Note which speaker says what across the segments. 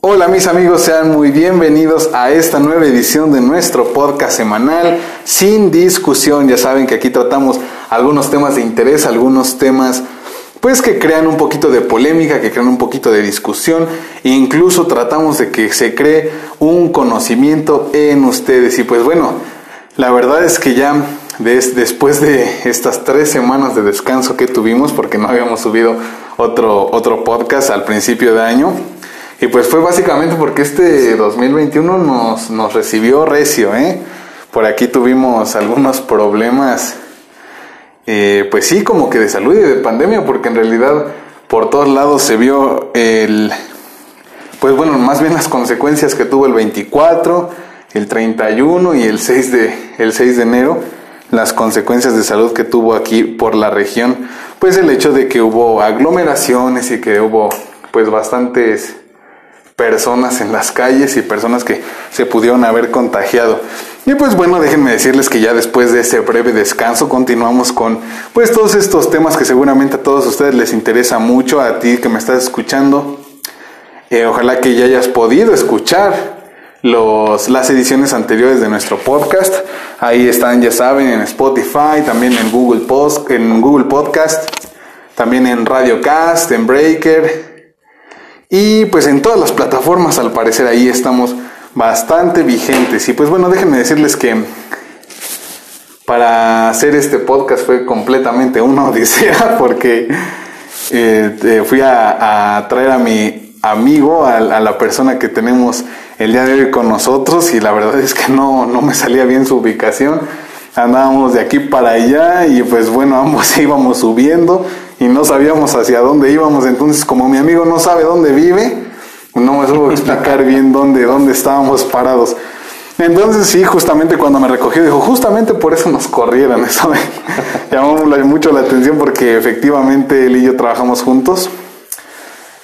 Speaker 1: Hola mis amigos, sean muy bienvenidos a esta nueva edición de nuestro podcast semanal sin discusión. Ya saben que aquí tratamos algunos temas de interés, algunos temas pues que crean un poquito de polémica, que crean un poquito de discusión e incluso tratamos de que se cree un conocimiento en ustedes. Y pues bueno, la verdad es que ya después de estas tres semanas de descanso que tuvimos, porque no habíamos subido otro, otro podcast al principio de año, y pues fue básicamente porque este 2021 nos, nos recibió recio, ¿eh? Por aquí tuvimos algunos problemas, eh, pues sí, como que de salud y de pandemia, porque en realidad por todos lados se vio el, pues bueno, más bien las consecuencias que tuvo el 24, el 31 y el 6 de, el 6 de enero, las consecuencias de salud que tuvo aquí por la región, pues el hecho de que hubo aglomeraciones y que hubo pues bastantes personas en las calles y personas que se pudieron haber contagiado. Y pues bueno, déjenme decirles que ya después de ese breve descanso continuamos con pues todos estos temas que seguramente a todos ustedes les interesa mucho, a ti que me estás escuchando. Eh, ojalá que ya hayas podido escuchar los, las ediciones anteriores de nuestro podcast. Ahí están, ya saben, en Spotify, también en Google, en Google Podcast, también en Radiocast, en Breaker, y pues en todas las plataformas al parecer ahí estamos bastante vigentes. Y pues bueno, déjenme decirles que para hacer este podcast fue completamente una odisea porque eh, fui a, traer a mi amigo, a, la persona que tenemos el día de hoy con nosotros y la verdad es que no, no me salía bien su ubicación. Andábamos de aquí para allá y pues bueno, ambos íbamos subiendo y no sabíamos hacia dónde íbamos. Entonces, como mi amigo no sabe dónde vive, no me supo explicar bien dónde, dónde estábamos parados. Entonces sí, justamente cuando me recogió, dijo, justamente por eso nos corrieron. Eso me llamó mucho la atención porque efectivamente él y yo trabajamos juntos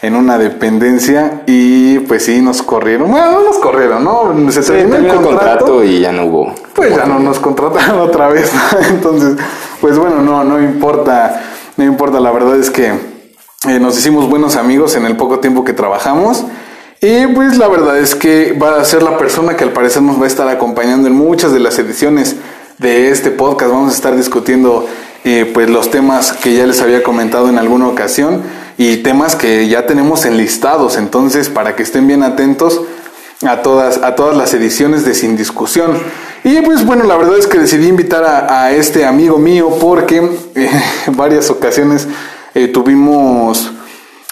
Speaker 1: en una dependencia y pues sí nos corrieron. Bueno, no nos corrieron, ¿no?
Speaker 2: Se terminó el contrato, y ya no hubo.
Speaker 1: Pues ya no nos contrataron otra vez. Entonces, pues bueno, no, no importa no importa, la verdad es que eh, nos hicimos buenos amigos en el poco tiempo que trabajamos. Y pues la verdad es que va a ser la persona que al parecer nos va a estar acompañando en muchas de las ediciones de este podcast. Vamos a estar discutiendo eh, pues los temas que ya les había comentado en alguna ocasión y temas que ya tenemos enlistados. Entonces, para que estén bien atentos a todas, a todas las ediciones de Sin Discusión. Y pues bueno, la verdad es que decidí invitar a, este amigo mío porque eh, en varias ocasiones eh, tuvimos,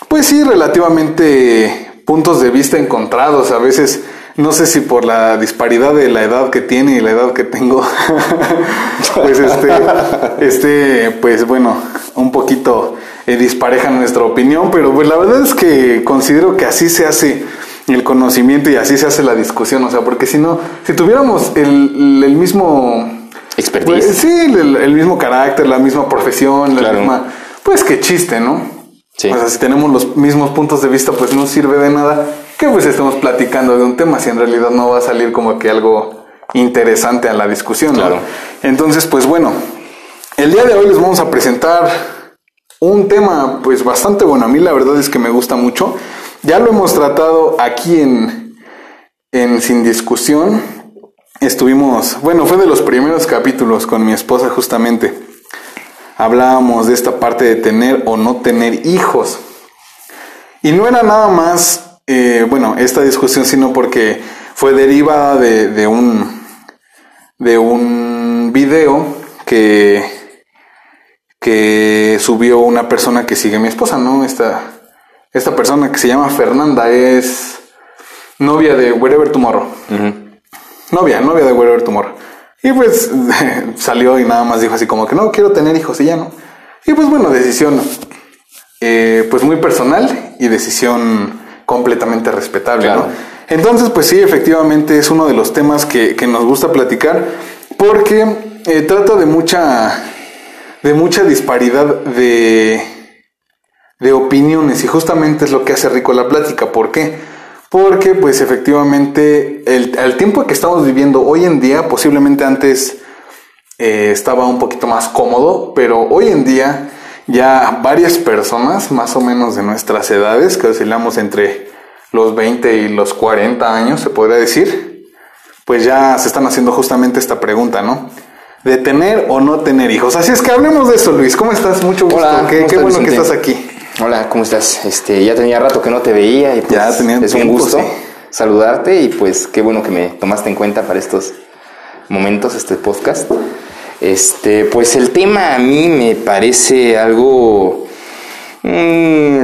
Speaker 1: pues sí, relativamente puntos de vista encontrados. A veces, no sé si por la disparidad de la edad que tiene y la edad que tengo, pues este, este, pues bueno, un poquito eh, dispareja nuestra opinión, pero pues la verdad es que considero que así se hace el conocimiento y así se hace la discusión, o sea, porque si no, si tuviéramos el, el mismo...
Speaker 2: Expertise.
Speaker 1: Pues, sí, el, mismo carácter, la misma profesión, la misma... Pues qué chiste, ¿no? Sí. O sea, si tenemos los mismos puntos de vista, pues no sirve de nada que pues estemos platicando de un tema si en realidad no va a salir como que algo interesante a la discusión, Claro. Entonces, pues bueno, el día de hoy les vamos a presentar un tema pues bastante bueno. A mí la verdad es que me gusta mucho. Ya lo hemos tratado aquí en, en Sin Discusión. Estuvimos, bueno, fue de los primeros capítulos con mi esposa justamente. Hablábamos de esta parte de tener o no tener hijos. Y no era nada más, eh, bueno, esta discusión, sino porque fue derivada de, de, un, de un video que, que subió una persona que sigue a mi esposa, ¿no? Esta, esta persona que se llama Fernanda es novia de Wherever Tomorrow. Novia, novia de Wherever Tomorrow. Y pues salió y nada más dijo así como que no quiero tener hijos y ya no. Y pues bueno, decisión eh, pues muy personal y decisión completamente respetable, ¿no? Entonces, pues sí, efectivamente es uno de los temas que, nos gusta platicar porque eh, trata de mucha, de mucha disparidad de, de opiniones y justamente es lo que hace rico la plática. ¿Por qué? Porque pues efectivamente el, tiempo que estamos viviendo hoy en día, posiblemente antes eh, estaba un poquito más cómodo, pero hoy en día ya varias personas, más o menos de nuestras edades, que oscilamos entre los 20 y los 40 años, se podría decir, pues ya se están haciendo justamente esta pregunta, ¿no? De tener o no tener hijos. Así es que hablemos de eso, Luis. ¿Cómo estás? Mucho gusto.
Speaker 2: Hola,
Speaker 1: qué,
Speaker 2: ¿cómo
Speaker 1: qué
Speaker 2: estás,
Speaker 1: bueno que estás aquí.
Speaker 2: Hola, ¿cómo estás? Este, ya tenía rato que no te veía y pues
Speaker 1: Ya tenía
Speaker 2: es un gusto
Speaker 1: sí.
Speaker 2: saludarte y pues qué bueno que me tomaste en cuenta para estos momentos, este podcast. Este, pues el tema a mí me parece algo mm,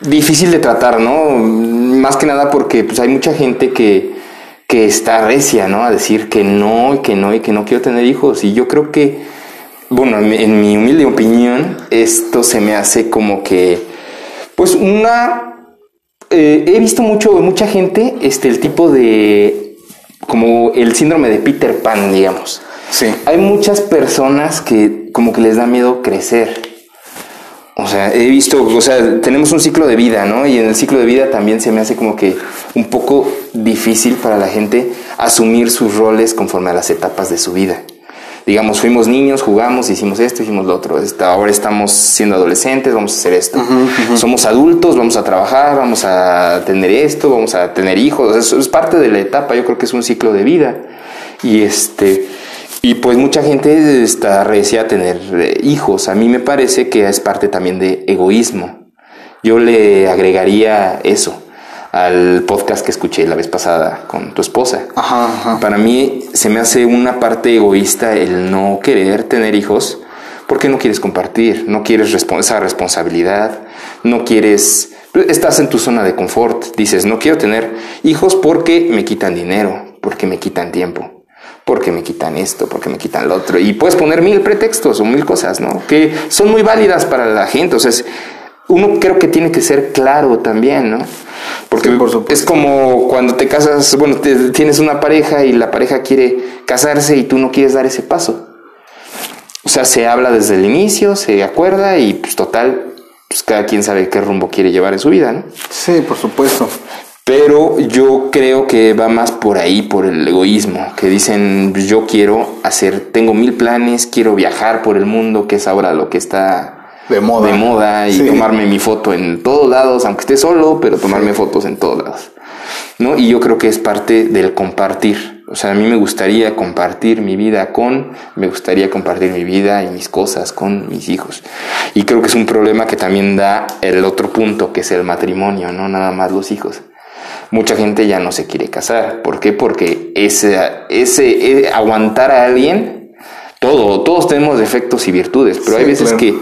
Speaker 2: difícil de tratar, ¿no? Más que nada porque pues hay mucha gente que, que está recia, ¿no? A decir que no, y que no, y que no quiero tener hijos. Y yo creo que, bueno, en mi humilde opinión, esto se me hace como que, pues una... eh, he visto mucho, mucha gente, este, el tipo de, como el síndrome de Peter Pan, digamos.
Speaker 1: Sí.
Speaker 2: Hay muchas personas que como que les da miedo crecer. O sea, he visto, o sea, tenemos un ciclo de vida, ¿no? Y en el ciclo de vida también se me hace como que un poco difícil para la gente asumir sus roles conforme a las etapas de su vida. Digamos, fuimos niños, jugamos, hicimos esto, hicimos lo otro. Ahora estamos siendo adolescentes, vamos a hacer esto. Somos adultos, vamos a trabajar, vamos a tener esto, vamos a tener hijos. Eso es parte de la etapa, yo creo que es un ciclo de vida. Y este, y pues mucha gente está recia a tener eh, hijos. A mí me parece que es parte también de egoísmo. Yo le agregaría eso al podcast que escuché la vez pasada con tu esposa.
Speaker 1: Ajá, ajá.
Speaker 2: Para mí se me hace una parte egoísta el no querer tener hijos porque no quieres compartir, no quieres esa responsabilidad, no quieres... Estás en tu zona de confort, dices, no quiero tener hijos porque me quitan dinero, porque me quitan tiempo, porque me quitan esto, porque me quitan lo otro. Y puedes poner mil pretextos o mil cosas, ¿no? Que son muy válidas para la gente. O sea, uno creo que tiene que ser claro también, ¿no? Porque
Speaker 1: Sí, por supuesto.
Speaker 2: es como cuando te casas, bueno, te- tienes una pareja y la pareja quiere casarse y tú no quieres dar ese paso. O sea, se habla desde el inicio, se acuerda y pues total, pues cada quien sabe qué rumbo quiere llevar en su vida, ¿no?
Speaker 1: Sí, por supuesto.
Speaker 2: Pero yo creo que va más por ahí, por el egoísmo, que dicen yo quiero hacer, tengo mil planes, quiero viajar por el mundo, que es ahora lo que está
Speaker 1: De moda.
Speaker 2: de moda y
Speaker 1: Sí.
Speaker 2: tomarme mi foto en todos lados, aunque esté solo, pero tomarme fotos en todos lados. ¿No? Y yo creo que es parte del compartir. O sea, a mí me gustaría compartir mi vida con, me gustaría compartir mi vida y mis cosas con mis hijos. Y creo que es un problema que también da el otro punto, que es el matrimonio, no nada más los hijos. Mucha gente ya no se quiere casar. ¿Por qué? Porque ese, ese, eh, aguantar a alguien, todo, todos tenemos defectos y virtudes, pero
Speaker 1: Sí,
Speaker 2: hay veces
Speaker 1: claro.
Speaker 2: que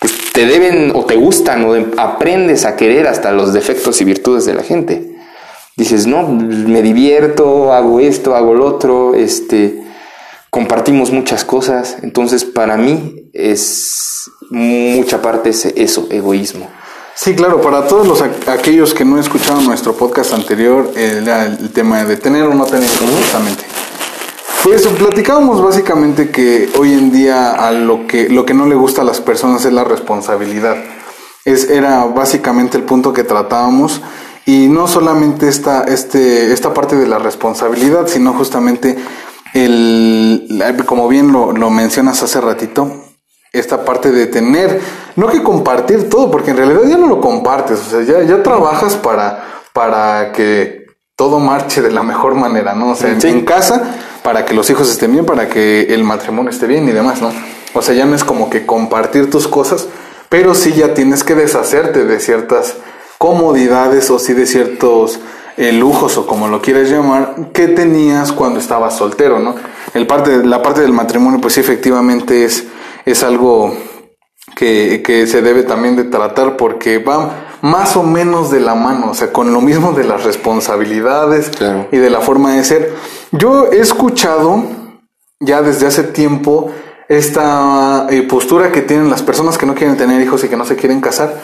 Speaker 2: pues, te deben o te gustan o de- aprendes a querer hasta los defectos y virtudes de la gente. Dices, no, me divierto, hago esto, hago lo otro, este, compartimos muchas cosas. Entonces, para mí es mucha parte es eso, egoísmo.
Speaker 1: Sí, claro, para todos los aqu- aquellos que no escucharon nuestro podcast anterior, eh, era el tema de tener o no tener justamente. Pues platicábamos básicamente que hoy en día a lo que lo que no le gusta a las personas es la responsabilidad. Es, era básicamente el punto que tratábamos y no solamente esta, este, esta parte de la responsabilidad, sino justamente el, como bien lo, lo mencionas hace ratito, esta parte de tener, no que compartir todo, porque en realidad ya no lo compartes, o sea, ya, ya trabajas para, para que todo marche de la mejor manera, ¿no? O sea, en-
Speaker 2: Sí.
Speaker 1: en casa, para que los hijos estén bien, para que el matrimonio esté bien y demás, ¿no? O sea, ya no es como que compartir tus cosas, pero sí ya tienes que deshacerte de ciertas comodidades o sí de ciertos eh, lujos o como lo quieras llamar que tenías cuando estabas soltero, ¿no? El parte, la parte del matrimonio, pues sí, efectivamente es, es algo que, que se debe también de tratar porque va más o menos de la mano, o sea, con lo mismo de las responsabilidades
Speaker 2: Claro.
Speaker 1: y de la forma de ser. Yo he escuchado ya desde hace tiempo esta eh, postura que tienen las personas que no quieren tener hijos y que no se quieren casar,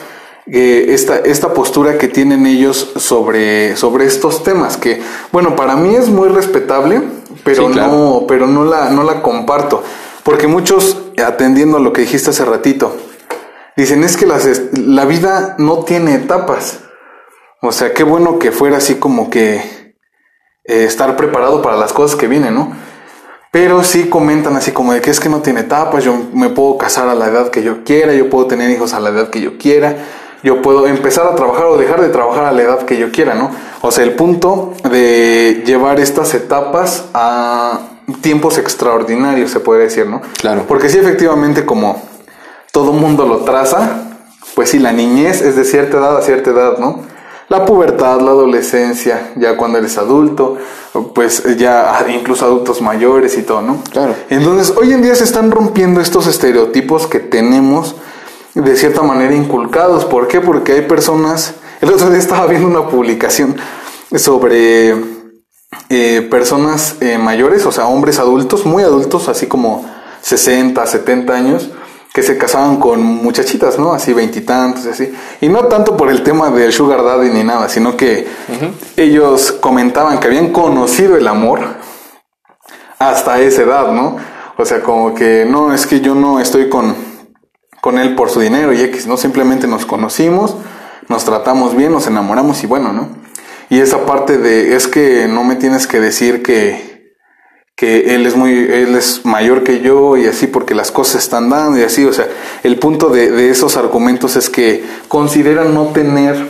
Speaker 1: eh, esta, esta postura que tienen ellos sobre, sobre estos temas, que bueno, para mí es muy respetable, pero
Speaker 2: Sí, claro.
Speaker 1: no, pero no la, no la comparto, porque muchos, atendiendo a lo que dijiste hace ratito, dicen es que las, la vida no tiene etapas. O sea, qué bueno que fuera así como que eh, estar preparado para las cosas que vienen, ¿no? Pero sí comentan así como de que es que no tiene etapas, yo me puedo casar a la edad que yo quiera, yo puedo tener hijos a la edad que yo quiera. yo puedo empezar a trabajar o dejar de trabajar a la edad que yo quiera, ¿no? O sea, el punto de llevar estas etapas a tiempos extraordinarios, se puede decir, ¿no?
Speaker 2: Claro.
Speaker 1: Porque sí, efectivamente, como todo mundo lo traza, pues sí, la niñez es de cierta edad a cierta edad, ¿no? La pubertad, la adolescencia, ya cuando eres adulto, pues ya incluso adultos mayores y todo, ¿no?
Speaker 2: Claro.
Speaker 1: Entonces, hoy en día se están rompiendo estos estereotipos que tenemos de cierta manera inculcados. ¿Por qué? Porque hay personas, el otro día estaba viendo una publicación sobre eh, personas eh, mayores, o sea, hombres adultos, muy adultos, así como 60, 70 años, que se casaban con muchachitas, ¿no? Así veintitantos, así. Y no tanto por el tema del sugar daddy ni nada, sino que ellos comentaban que habían conocido el amor hasta esa edad, ¿no? O sea, como que no, es que yo no estoy con, con él por su dinero y X, no, simplemente nos conocimos, nos tratamos bien, nos enamoramos y bueno, ¿no? Y esa parte de, es que no me tienes que decir que, que él es muy, él es mayor que yo y así porque las cosas están dando y así, o sea, el punto de, de esos argumentos es que consideran no tener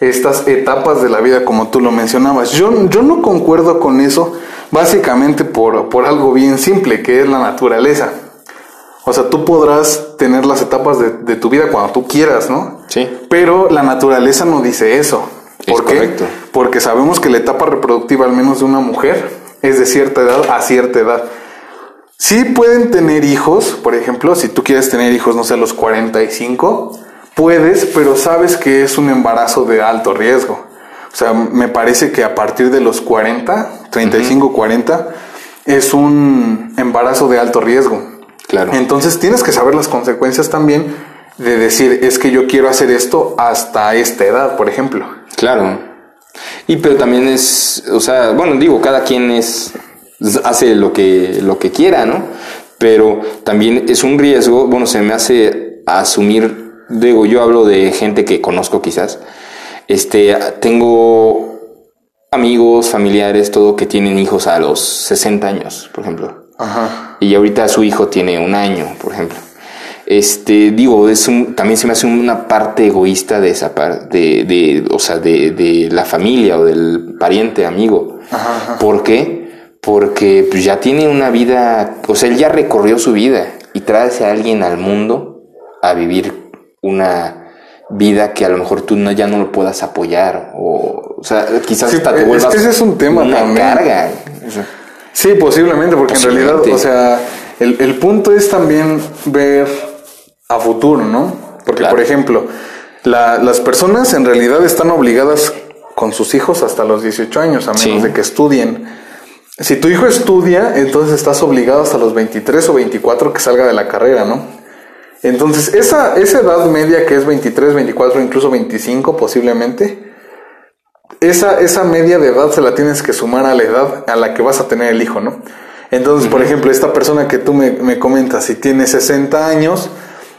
Speaker 1: estas etapas de la vida como tú lo mencionabas. Yo, yo no concuerdo con eso básicamente por, por algo bien simple, que es la naturaleza. O sea, tú podrás tener las etapas de, de tu vida cuando tú quieras, ¿no?
Speaker 2: Sí.
Speaker 1: Pero la naturaleza no dice eso.
Speaker 2: Es
Speaker 1: ¿Por qué?
Speaker 2: correcto.
Speaker 1: Porque sabemos que la etapa reproductiva, al menos de una mujer, es de cierta edad a cierta edad. Sí pueden tener hijos, por ejemplo, si tú quieres tener hijos, no sé, a los 45, puedes, pero sabes que es un embarazo de alto riesgo. O sea, me parece que a partir de los 40, 35, 40, es un embarazo de alto riesgo.
Speaker 2: Claro.
Speaker 1: Entonces tienes que saber las consecuencias también de decir, es que yo quiero hacer esto hasta esta edad, por ejemplo.
Speaker 2: Claro. Y pero también es, o sea, bueno, digo, cada quien es hace lo que lo que quiera, ¿no? Pero también es un riesgo, bueno, se me hace asumir, digo, yo hablo de gente que conozco quizás. Este, tengo amigos, familiares, todo que tienen hijos a los 60 años, por ejemplo.
Speaker 1: Ajá.
Speaker 2: Y ahorita su hijo tiene un año, por ejemplo. Este, digo, es un- también se me hace una parte egoísta de esa parte, de, de, o sea, de, de la familia o del pariente, amigo.
Speaker 1: Ajá, ajá.
Speaker 2: ¿Por qué? Porque pues, ya tiene una vida, o sea, él ya recorrió su vida y traes a alguien al mundo a vivir una vida que a lo mejor tú no, ya no lo puedas apoyar o, o sea, quizás
Speaker 1: Sí,
Speaker 2: hasta te
Speaker 1: es
Speaker 2: vuelvas
Speaker 1: que ese es un tema
Speaker 2: una
Speaker 1: también.
Speaker 2: carga.
Speaker 1: Sí, posiblemente, porque en realidad, o sea, el, el punto es también ver a futuro, ¿no? Porque,
Speaker 2: Claro.
Speaker 1: por ejemplo, la- las personas en realidad están obligadas con sus hijos hasta los 18 años, a menos
Speaker 2: Sí.
Speaker 1: de que estudien. Si tu hijo estudia, entonces estás obligado hasta los 23 o 24 que salga de la carrera, ¿no? Entonces, esa, esa edad media que es 23, 24, incluso 25 posiblemente, esa, esa media de edad se la tienes que sumar a la edad a la que vas a tener el hijo, ¿no? Entonces, por ejemplo, esta persona que tú me, me comentas, si tiene 60 años,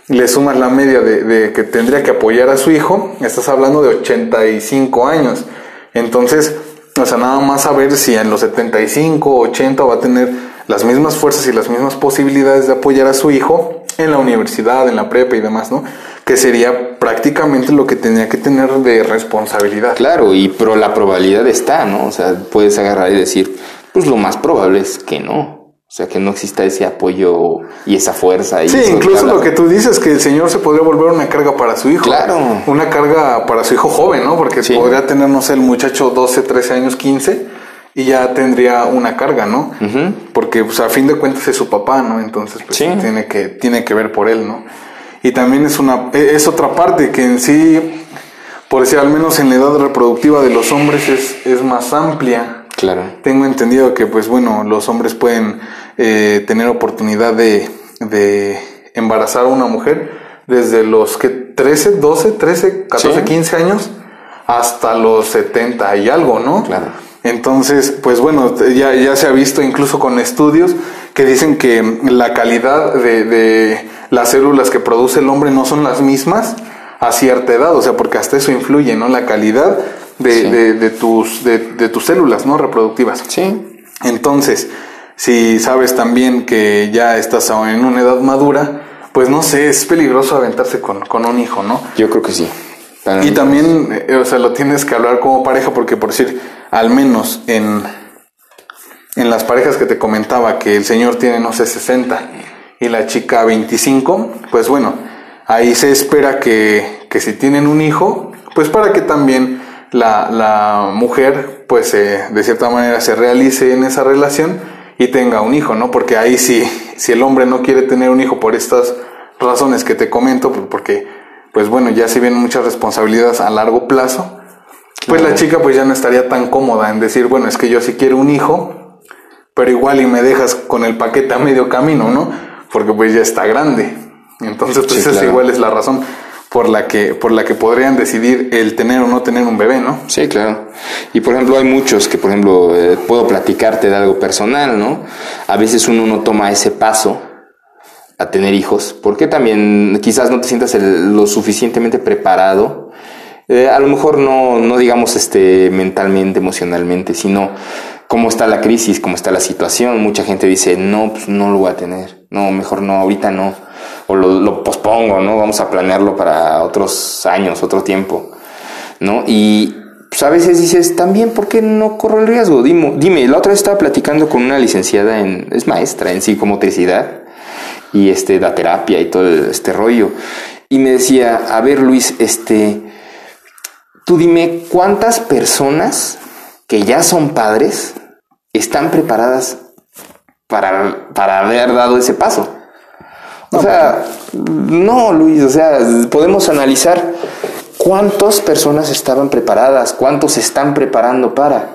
Speaker 1: le sumas la media de, de que tendría que apoyar a su hijo, estás hablando de 85 años. Entonces, o sea, nada más saber si en los 75, 80 va a tener las mismas fuerzas y las mismas posibilidades de apoyar a su hijo en la universidad, en la prepa y demás, ¿no? Que sería prácticamente lo que tenía que tener de responsabilidad.
Speaker 2: Claro, y pero la probabilidad está, ¿no? O sea, puedes agarrar y decir, pues lo más probable es que no. O sea, que no exista ese apoyo y esa fuerza. Y
Speaker 1: Sí, incluso lo que tú dices, que el señor se podría volver una carga para su hijo.
Speaker 2: Claro.
Speaker 1: Una carga para su hijo joven, ¿no? Porque
Speaker 2: Sí.
Speaker 1: podría tener, no sé, el muchacho 12, 13 años, 15, y ya tendría una carga, ¿no? Porque, pues, a fin de cuentas es su papá, ¿no? Entonces, pues,
Speaker 2: Sí.
Speaker 1: tiene, que, tiene que ver por él, ¿no? Y también es una, e- es otra parte que en sí, por decir, al menos en la edad reproductiva de los hombres es, es más amplia.
Speaker 2: Claro.
Speaker 1: Tengo entendido que, pues bueno, los hombres pueden eh, tener oportunidad de, de embarazar a una mujer desde los que 13, 12, 13, 14,
Speaker 2: Sí.
Speaker 1: 15 años hasta los 70 y algo, ¿no?
Speaker 2: Claro.
Speaker 1: Entonces, pues bueno, ya, ya se ha visto incluso con estudios que dicen que la calidad de, de las células que produce el hombre no son las mismas a cierta edad, o sea, porque hasta eso influye, ¿no? La calidad de,
Speaker 2: Sí.
Speaker 1: de, de tus, de, de tus células, ¿no? Reproductivas.
Speaker 2: Sí.
Speaker 1: Entonces, si sabes también que ya estás en una edad madura, pues no sé, es peligroso aventarse con, con un hijo, ¿no?
Speaker 2: Yo creo que sí.
Speaker 1: y también, eh, o sea, lo tienes que hablar como pareja porque por decir, al menos en, en las parejas que te comentaba que el señor tiene, no sé, 60 y la chica 25, pues bueno, ahí se espera que, que si tienen un hijo, pues para que también la, la mujer, pues eh, de cierta manera se realice en esa relación y tenga un hijo, ¿no? Porque ahí sí, si el hombre no quiere tener un hijo por estas razones que te comento, pues porque, pues bueno, ya se vienen muchas responsabilidades a largo plazo, pues la chica pues ya no estaría tan cómoda en decir, bueno, es que yo sí quiero un hijo, pero igual y me dejas con el paquete a medio camino, ¿no? Porque pues ya está grande. Entonces, pues esa igual es la razón por la que por la que podrían decidir el tener o no tener un bebé, ¿no?
Speaker 2: Sí, claro. Y por ejemplo, hay muchos que, por ejemplo, eh, puedo platicarte de algo personal, ¿no? A veces uno no toma ese paso a tener hijos, porque también quizás no te sientas lo suficientemente preparado. Eh, a lo mejor no, no digamos este mentalmente, emocionalmente, sino cómo está la crisis, cómo está la situación. Mucha gente dice, no, pues no lo voy a tener. No, mejor no, ahorita no o lo, pospongo, ¿no? Vamos a planearlo para otros años, otro tiempo, ¿no? Y pues a veces dices, también, ¿por qué no corro el riesgo? Dime, dime, la otra vez estaba platicando con una licenciada en, es maestra en psicomotricidad y este, da terapia y todo este rollo. Y me decía, a ver Luis, este, tú dime cuántas personas que ya son padres están preparadas para, para haber dado ese paso. O sea, no, Luis, o sea, podemos analizar cuántas personas estaban preparadas, cuántos están preparando para.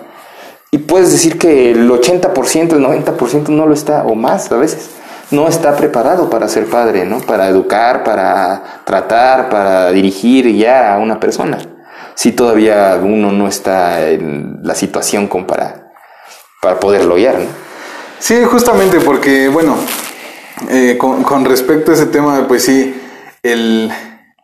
Speaker 2: Y puedes decir que el 80%, el 90% no lo está, o más a veces, no está preparado para ser padre, ¿no? Para educar, para tratar, para dirigir ya a una persona. Si todavía uno no está en la situación como para, para poderlo guiar, ¿no?
Speaker 1: Sí, justamente porque, bueno, eh, con, respecto a ese tema, pues sí, el,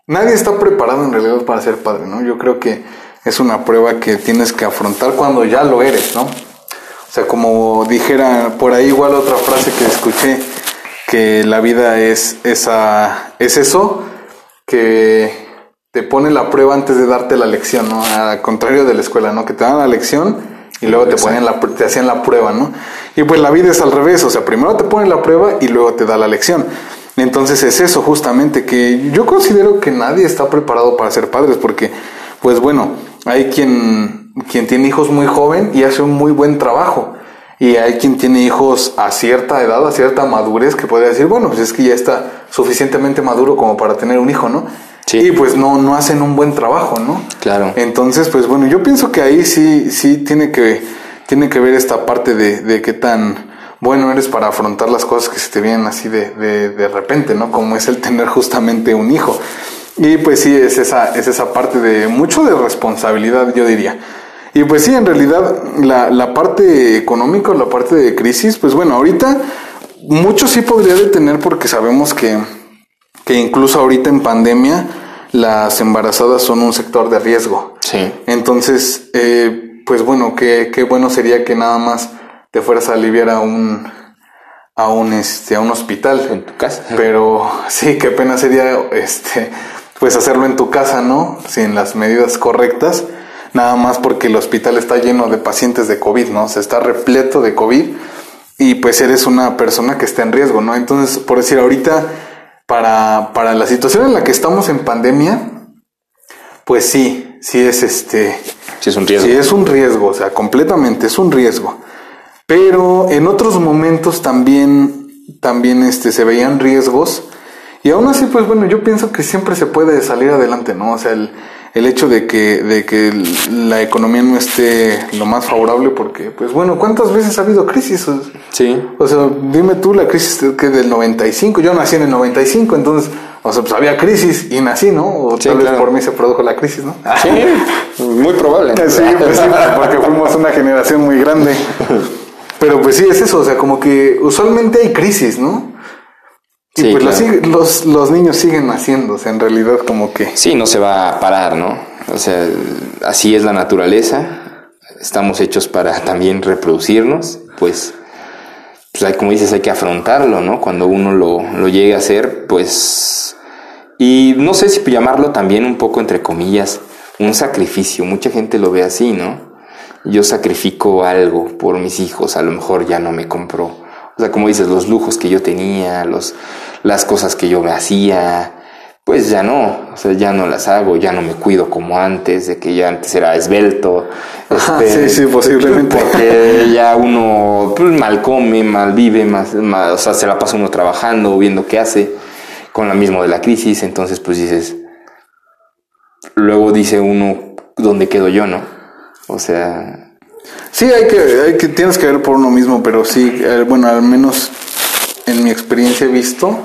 Speaker 1: nadie está preparado en realidad para ser padre, ¿no? Yo creo que es una prueba que tienes que afrontar cuando ya lo eres, ¿no? O sea, como dijera por ahí igual otra frase que escuché, que la vida es, esa, es eso, que te pone la prueba antes de darte la lección, ¿no? Al contrario de la escuela, ¿no? Que te dan la lección y luego te ponen la, te hacían la prueba, ¿no? Y pues la vida es al revés, o sea, primero te ponen la prueba y luego te da la lección. Entonces es eso justamente que yo considero que nadie está preparado para ser padres porque, pues bueno, hay quien, quien tiene hijos muy joven y hace un muy buen trabajo. Y hay quien tiene hijos a cierta edad, a cierta madurez, que puede decir, bueno, pues es que ya está suficientemente maduro como para tener un hijo, ¿no? Y pues no, no hacen un buen trabajo, ¿no?
Speaker 2: Claro.
Speaker 1: Entonces, pues bueno, yo pienso que ahí sí, sí tiene que, tiene que ver esta parte de, de qué tan bueno eres para afrontar las cosas que se te vienen así de, de, de repente, ¿no? Como es el tener justamente un hijo. Y pues sí, es esa, es esa parte de mucho de responsabilidad, yo diría. Y pues sí, en realidad la, la parte económica, la parte de crisis, pues bueno, ahorita mucho sí podría detener porque sabemos que que incluso ahorita en pandemia las embarazadas son un sector de riesgo.
Speaker 2: Sí.
Speaker 1: Entonces, eh, pues bueno, qué, qué bueno sería que nada más te fueras a aliviar a un a un este a un hospital
Speaker 2: en tu casa.
Speaker 1: Pero sí, qué pena sería este pues hacerlo en tu casa, ¿no? Sin las medidas correctas, nada más porque el hospital está lleno de pacientes de COVID, ¿no? Se está repleto de COVID y pues eres una persona que está en riesgo, ¿no? Entonces, por decir ahorita para, para la situación en la que estamos en pandemia, pues sí, sí es este.
Speaker 2: Sí es un riesgo.
Speaker 1: Sí es un riesgo, o sea, completamente es un riesgo. Pero en otros momentos también, también este, se veían riesgos. Y aún así, pues bueno, yo pienso que siempre se puede salir adelante, ¿no? O sea, el, el hecho de que, de que la economía no esté lo más favorable porque, pues bueno, ¿cuántas veces ha habido crisis?
Speaker 2: Sí.
Speaker 1: O sea, dime tú la crisis que del 95, yo nací en el 95, entonces, o sea, pues había crisis y nací, ¿no? O tal vez por mí se produjo la crisis, ¿no?
Speaker 2: Sí, muy probable.
Speaker 1: Sí, pues sí, porque fuimos una generación muy grande. Pero pues sí, es eso, o sea, como que usualmente hay crisis, ¿no? Y pues los, los, niños siguen naciéndose, en realidad como que...
Speaker 2: Sí, no se va a parar, ¿no? O sea, así es la naturaleza, estamos hechos para también reproducirnos, pues, pues hay, como dices, hay que afrontarlo, ¿no? Cuando uno lo, lo llegue a hacer, pues Y no sé si llamarlo también un poco entre comillas un sacrificio. Mucha gente lo ve así, ¿no? Yo sacrifico algo por mis hijos, a lo mejor ya no me compro. O sea, como dices, los lujos que yo tenía, los, las cosas que yo me hacía, pues ya no, o sea, ya no las hago, ya no me cuido como antes, de que ya antes era esbelto.
Speaker 1: Este, sí, sí, posiblemente.
Speaker 2: Porque ya uno pues, mal come, mal vive, más, o sea, se la pasa uno trabajando, viendo qué hace, con lo mismo de la crisis, entonces pues dices, luego dice uno, ¿dónde quedo yo, no? O sea...
Speaker 1: Sí, hay que, hay que, tienes que ver por uno mismo, pero sí, bueno, al menos en mi experiencia he visto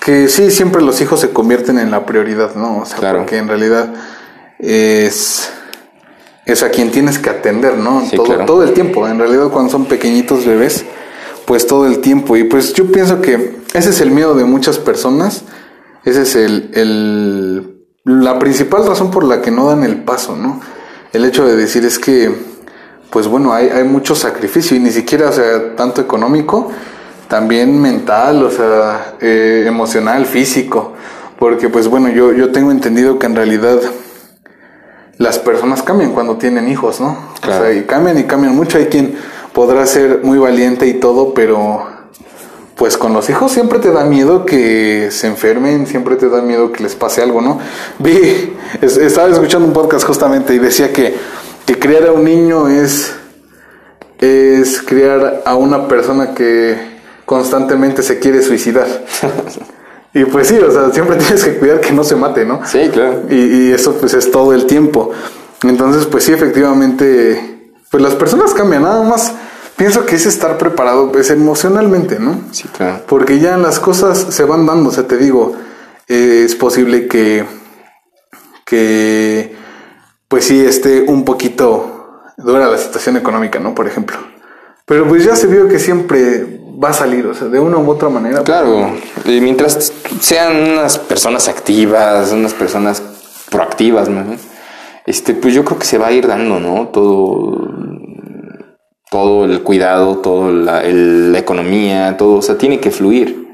Speaker 1: que sí, siempre los hijos se convierten en la prioridad, ¿no? O sea, claro. porque en realidad es, es a quien tienes que atender, ¿no? todo, todo el tiempo. En realidad, cuando son pequeñitos bebés, pues todo el tiempo. Y pues yo pienso que ese es el miedo de muchas personas. Ese es el, el, la principal razón por la que no dan el paso, ¿no? El hecho de decir es que, pues bueno, hay, hay mucho sacrificio y ni siquiera, o sea, tanto económico, también mental, o sea, eh, emocional, físico, porque pues bueno, yo, yo tengo entendido que en realidad las personas cambian cuando tienen hijos, ¿no? O sea, y cambian y cambian mucho. Hay quien podrá ser muy valiente y todo, pero pues con los hijos siempre te da miedo que se enfermen, siempre te da miedo que les pase algo, ¿no? Vi, estaba escuchando un podcast justamente y decía que, que criar a un niño es, es criar a una persona que constantemente se quiere suicidar. y pues sí, o sea, siempre tienes que cuidar que no se mate, ¿no?
Speaker 2: Sí, claro.
Speaker 1: Y, eso pues es todo el tiempo. Entonces, pues sí, efectivamente, pues las personas cambian, nada más. Pienso que es estar preparado, pues emocionalmente, ¿no?
Speaker 2: Sí, claro.
Speaker 1: Porque ya las cosas se van dando, o sea, te digo, eh, es posible que, que, pues sí, esté un poquito dura la situación económica, ¿no? Por ejemplo. Pero pues ya se vio que siempre va a salir, o sea, de una u otra manera.
Speaker 2: Claro, y mientras sean unas personas activas, unas personas proactivas, ¿no? este, pues yo creo que se va a ir dando, ¿no? Todo, todo el cuidado, toda la, la, economía, todo, o sea, tiene que fluir.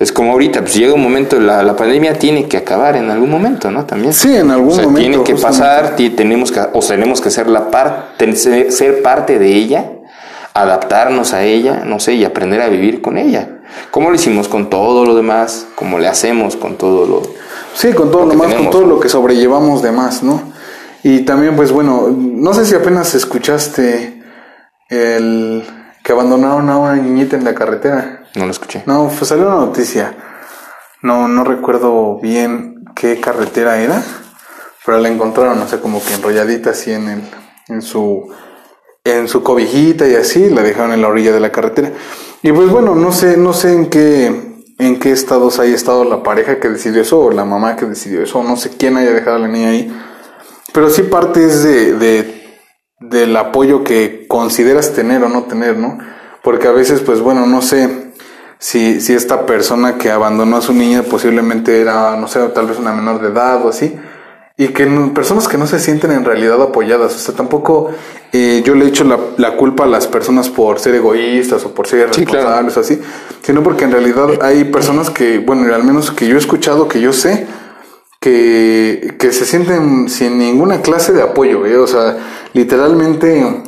Speaker 2: Es como ahorita, pues llega un momento, la, la pandemia tiene que acabar en algún momento, ¿no? También.
Speaker 1: Sí, en algún o sea, momento.
Speaker 2: Tiene que pasar, tenemos que, o tenemos que ser la parte, ser parte de ella adaptarnos a ella, no sé, y aprender a vivir con ella. ¿Cómo lo hicimos con todo lo demás? ¿Cómo le hacemos con todo lo
Speaker 1: Sí, con todo lo, demás, con todo lo que sobrellevamos de más, ¿no? Y también, pues bueno, no sé si apenas escuchaste el que abandonaron a una niñita en la carretera.
Speaker 2: No lo escuché.
Speaker 1: No, pues salió una noticia. No, no recuerdo bien qué carretera era, pero la encontraron, no sé, como que enrolladita así en el, en su en su cobijita y así, la dejaron en la orilla de la carretera. Y pues bueno, no sé, no sé en qué, en qué estados haya estado la pareja que decidió eso, o la mamá que decidió eso, no sé quién haya dejado a la niña ahí. Pero sí parte es de, de, del apoyo que consideras tener o no tener, ¿no? Porque a veces, pues bueno, no sé si, si esta persona que abandonó a su niña posiblemente era, no sé, tal vez una menor de edad o así y que personas que no se sienten en realidad apoyadas. O sea, tampoco eh, yo le echo la, la, culpa a las personas por ser egoístas o por ser responsables o así, sino porque en realidad hay personas que, bueno, al menos que yo he escuchado, que yo sé, que, que se sienten sin ninguna clase de apoyo, ¿eh? o sea, literalmente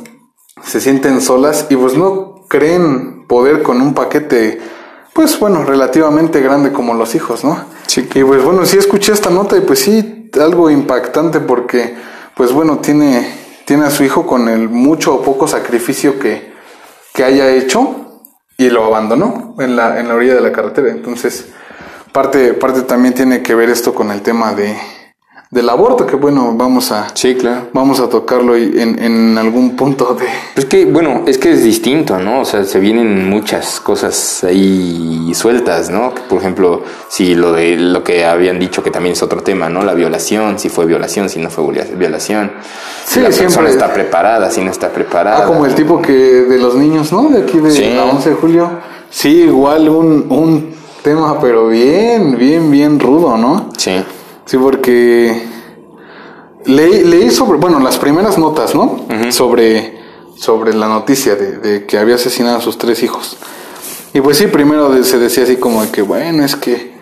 Speaker 1: se sienten solas y pues no creen poder con un paquete, pues bueno, relativamente grande como los hijos, ¿no?
Speaker 2: Sí.
Speaker 1: Y pues bueno, sí escuché esta nota y pues sí, algo impactante porque, pues bueno, tiene, tiene a su hijo con el mucho o poco sacrificio que, que haya hecho y lo abandonó en la, en la orilla de la carretera. Entonces, parte, parte también tiene que ver esto con el tema de, del aborto, que bueno, vamos a,
Speaker 2: sí, claro.
Speaker 1: vamos a tocarlo en, en algún punto de...
Speaker 2: Es que, bueno, es que es distinto, ¿no? O sea, se vienen muchas cosas ahí sueltas, ¿no? Por ejemplo, si lo de lo que habían dicho que también es otro tema, ¿no? La violación, si fue violación, si no fue violación. Si la persona está preparada, si no está preparada.
Speaker 1: Ah, como el tipo que de los niños, ¿no? De aquí de la 11 de julio. Sí, igual un, un tema, pero bien, bien, bien rudo, ¿no?
Speaker 2: Sí.
Speaker 1: Sí, porque leí, leí sobre, bueno, las primeras notas, ¿no? sobre, sobre la noticia de, que había asesinado a sus tres hijos. Y pues sí, primero se decía así como de que, bueno, es que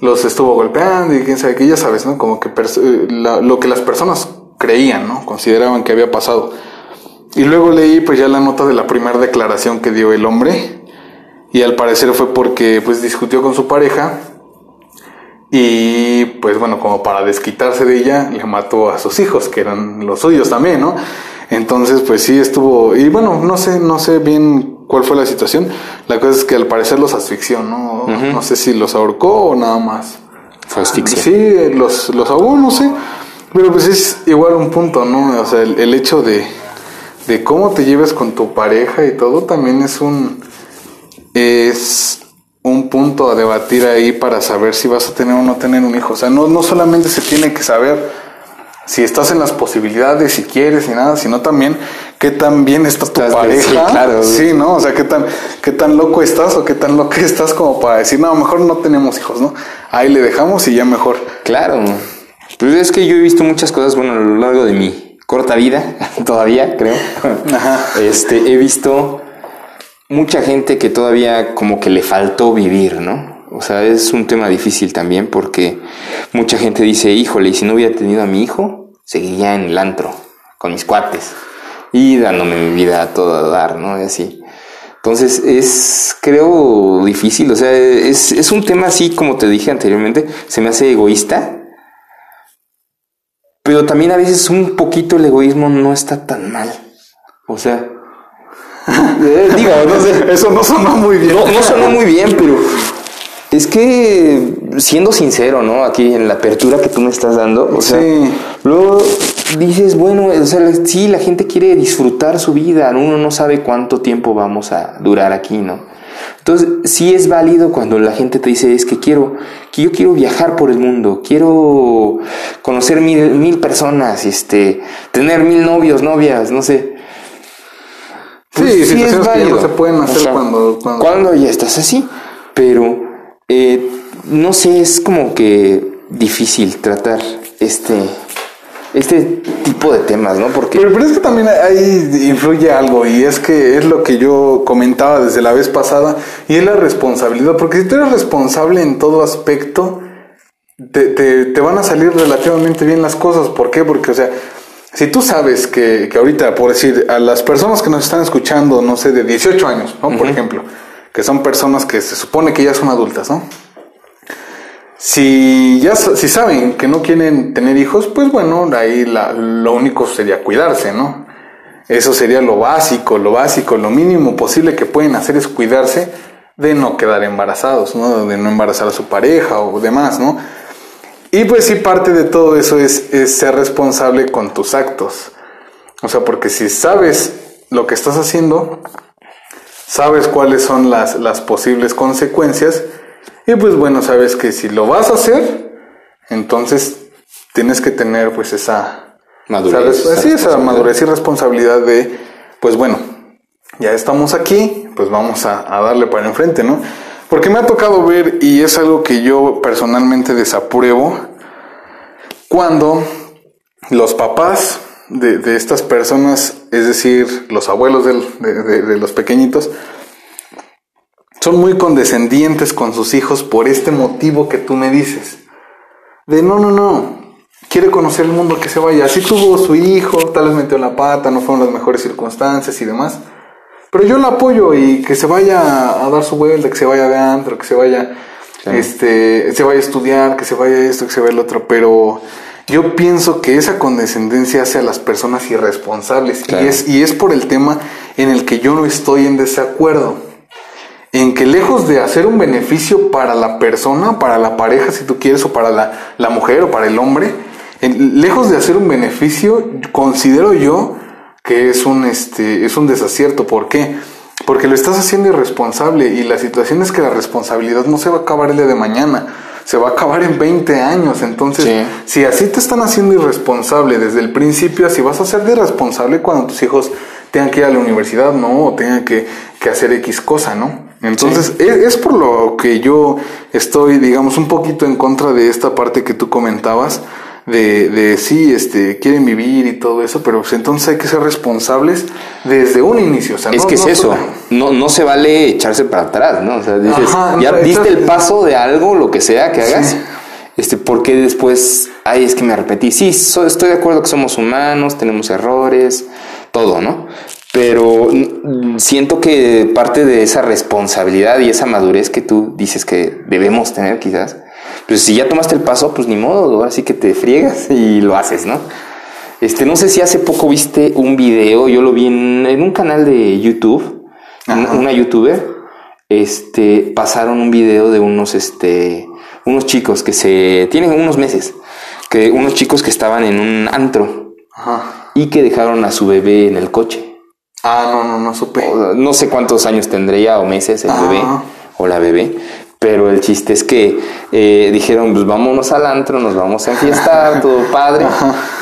Speaker 1: los estuvo golpeando y quién sabe qué, ya sabes, ¿no? Como que eh, lo que las personas creían, ¿no? Consideraban que había pasado. Y luego leí pues ya la nota de la primera declaración que dio el hombre y al parecer fue porque pues discutió con su pareja y pues bueno, como para desquitarse de ella, le mató a sus hijos, que eran los suyos también, ¿no? Entonces, pues sí estuvo, y bueno, no sé, no sé bien cuál fue la situación. La cosa es que al parecer los asfixió, ¿no? No sé si los ahorcó o nada más.
Speaker 2: Fue asfixia.
Speaker 1: Sí, los, los ahogó, no sé. Pero pues es igual un punto, ¿no? O sea, el, hecho de, de cómo te lleves con tu pareja y todo también es un es un punto a debatir ahí para saber si vas a tener o no tener un hijo. O sea, no, no solamente se tiene que saber si estás en las posibilidades, si quieres y nada, sino también qué tan bien está tu pareja. Sí, claro. Sí, ¿no? O sea, qué tan, qué tan loco estás o qué tan loco estás como para decir, no, mejor no tenemos hijos, ¿no? Ahí le dejamos y ya mejor.
Speaker 2: Claro. Pues es que yo he visto muchas cosas, bueno, a lo largo de mi corta vida, todavía, creo. Ajá. Este, he visto mucha gente que todavía como que le faltó vivir, ¿no? O sea, es un tema difícil también porque mucha gente dice, híjole, y si no hubiera tenido a mi hijo, seguiría en el antro, con mis cuates, y dándome mi vida a todo dar, ¿no? Y así. Entonces es, creo, difícil, o sea, es, es un tema así, como te dije anteriormente, se me hace egoísta, pero también a veces un poquito el egoísmo no está tan mal. O sea,
Speaker 1: eh, digo, no sé, eso no sonó muy bien.
Speaker 2: No, no sonó muy bien, pero es que, siendo sincero, ¿no? Aquí en la apertura que tú me estás dando, o sea, luego dices, bueno, o sea, sí, la gente quiere disfrutar su vida, uno no sabe cuánto tiempo vamos a durar aquí, ¿no? Entonces, sí es válido cuando la gente te dice, es que quiero, que yo quiero viajar por el mundo, quiero conocer mil, mil personas, este, tener mil novios, novias, no sé.
Speaker 1: Pues sí, sí es válido. Que no se pueden hacer cuando,
Speaker 2: cuando... Cuando ya estás así, pero eh, no sé, es como que difícil tratar este este tipo de temas, ¿no?
Speaker 1: Porque... Pero, es que también ahí influye algo y es que es lo que yo comentaba desde la vez pasada y es la responsabilidad, porque si tú eres responsable en todo aspecto, te, te, van a salir relativamente bien las cosas. ¿Por qué? Porque, o sea, si tú sabes que, que ahorita, por decir, a las personas que nos están escuchando, no sé, de 18 años, ¿no? Por ejemplo, que son personas que se supone que ya son adultas, ¿no? Si ya si saben que no quieren tener hijos, pues bueno, ahí lo único sería cuidarse, ¿no? Eso sería lo básico, lo básico, lo mínimo posible que pueden hacer es cuidarse de no quedar embarazados, ¿no? De no embarazar a su pareja o demás, ¿no? Y pues sí, parte de todo eso es, es ser responsable con tus actos. O sea, porque si sabes lo que estás haciendo, sabes cuáles son las, las posibles consecuencias y pues bueno, sabes que si lo vas a hacer, entonces tienes que tener pues esa madurez, esa madurez y responsabilidad de, pues bueno, ya estamos aquí, pues vamos a, darle para enfrente, ¿no? Porque me ha tocado ver, y es algo que yo personalmente desapruebo, cuando los papás de, estas personas, es decir, los abuelos de, los pequeñitos, son muy condescendientes con sus hijos por este motivo que tú me dices. De no, no, no, quiere conocer el mundo que se vaya. Así tuvo su hijo, tal vez metió la pata, no fueron las mejores circunstancias y demás. Pero yo lo apoyo y que se vaya a dar su vuelta, que se vaya de antro, que se vaya, este, se vaya a estudiar, que se vaya esto, que se vaya el otro. Pero yo pienso que esa condescendencia hace a las personas irresponsables y, es, y es por el tema en el que yo no estoy en desacuerdo. En que lejos de hacer un beneficio para la persona, para la pareja si tú quieres, o para la, mujer o para el hombre, lejos de hacer un beneficio, considero yo que es un, este, es un desacierto. ¿Por qué? Porque lo estás haciendo irresponsable y la situación es que la responsabilidad no se va a acabar el día de mañana se va a acabar en 20 años. Entonces, si así te están haciendo irresponsable desde el principio, así vas a ser irresponsable cuando tus hijos tengan que ir a la universidad, ¿no? O tengan que, hacer X cosa, ¿no? Entonces, es, por lo que yo estoy, digamos, un poquito en contra de esta parte que tú comentabas, de, de sí, este, quieren vivir y todo eso, pero pues entonces hay que ser responsables desde un inicio. O sea,
Speaker 2: es
Speaker 1: no-
Speaker 2: que es
Speaker 1: no
Speaker 2: eso, no, no se vale echarse para atrás, ¿no? O sea, dices,
Speaker 1: Ajá,
Speaker 2: ya diste el paso de algo, lo que sea que hagas,
Speaker 1: Sí.
Speaker 2: este, ¿por qué después, ay, es que me arrepentí? Sí, so- estoy de acuerdo que somos humanos, tenemos errores, todo, ¿no? Pero mm, siento que parte de esa responsabilidad y esa madurez que tú dices que debemos tener quizás, pues si ya tomaste el paso, pues ni modo, ahora sí que te friegas y lo haces, ¿no? Este, no sé si hace poco viste un video, yo lo vi en, en un canal de YouTube, una, youtuber, este, pasaron un video de unos, este, unos chicos que se, tienen unos meses, que unos chicos que estaban en un antro
Speaker 1: Ajá.
Speaker 2: y que dejaron a su bebé en el coche.
Speaker 1: Ah, no, no, no supe.
Speaker 2: O- No sé cuántos años tendría o meses el
Speaker 1: Ajá.
Speaker 2: bebé o la bebé. Pero el chiste es que eh, dijeron, pues vámonos al antro, nos vamos a enfiestar, todo padre.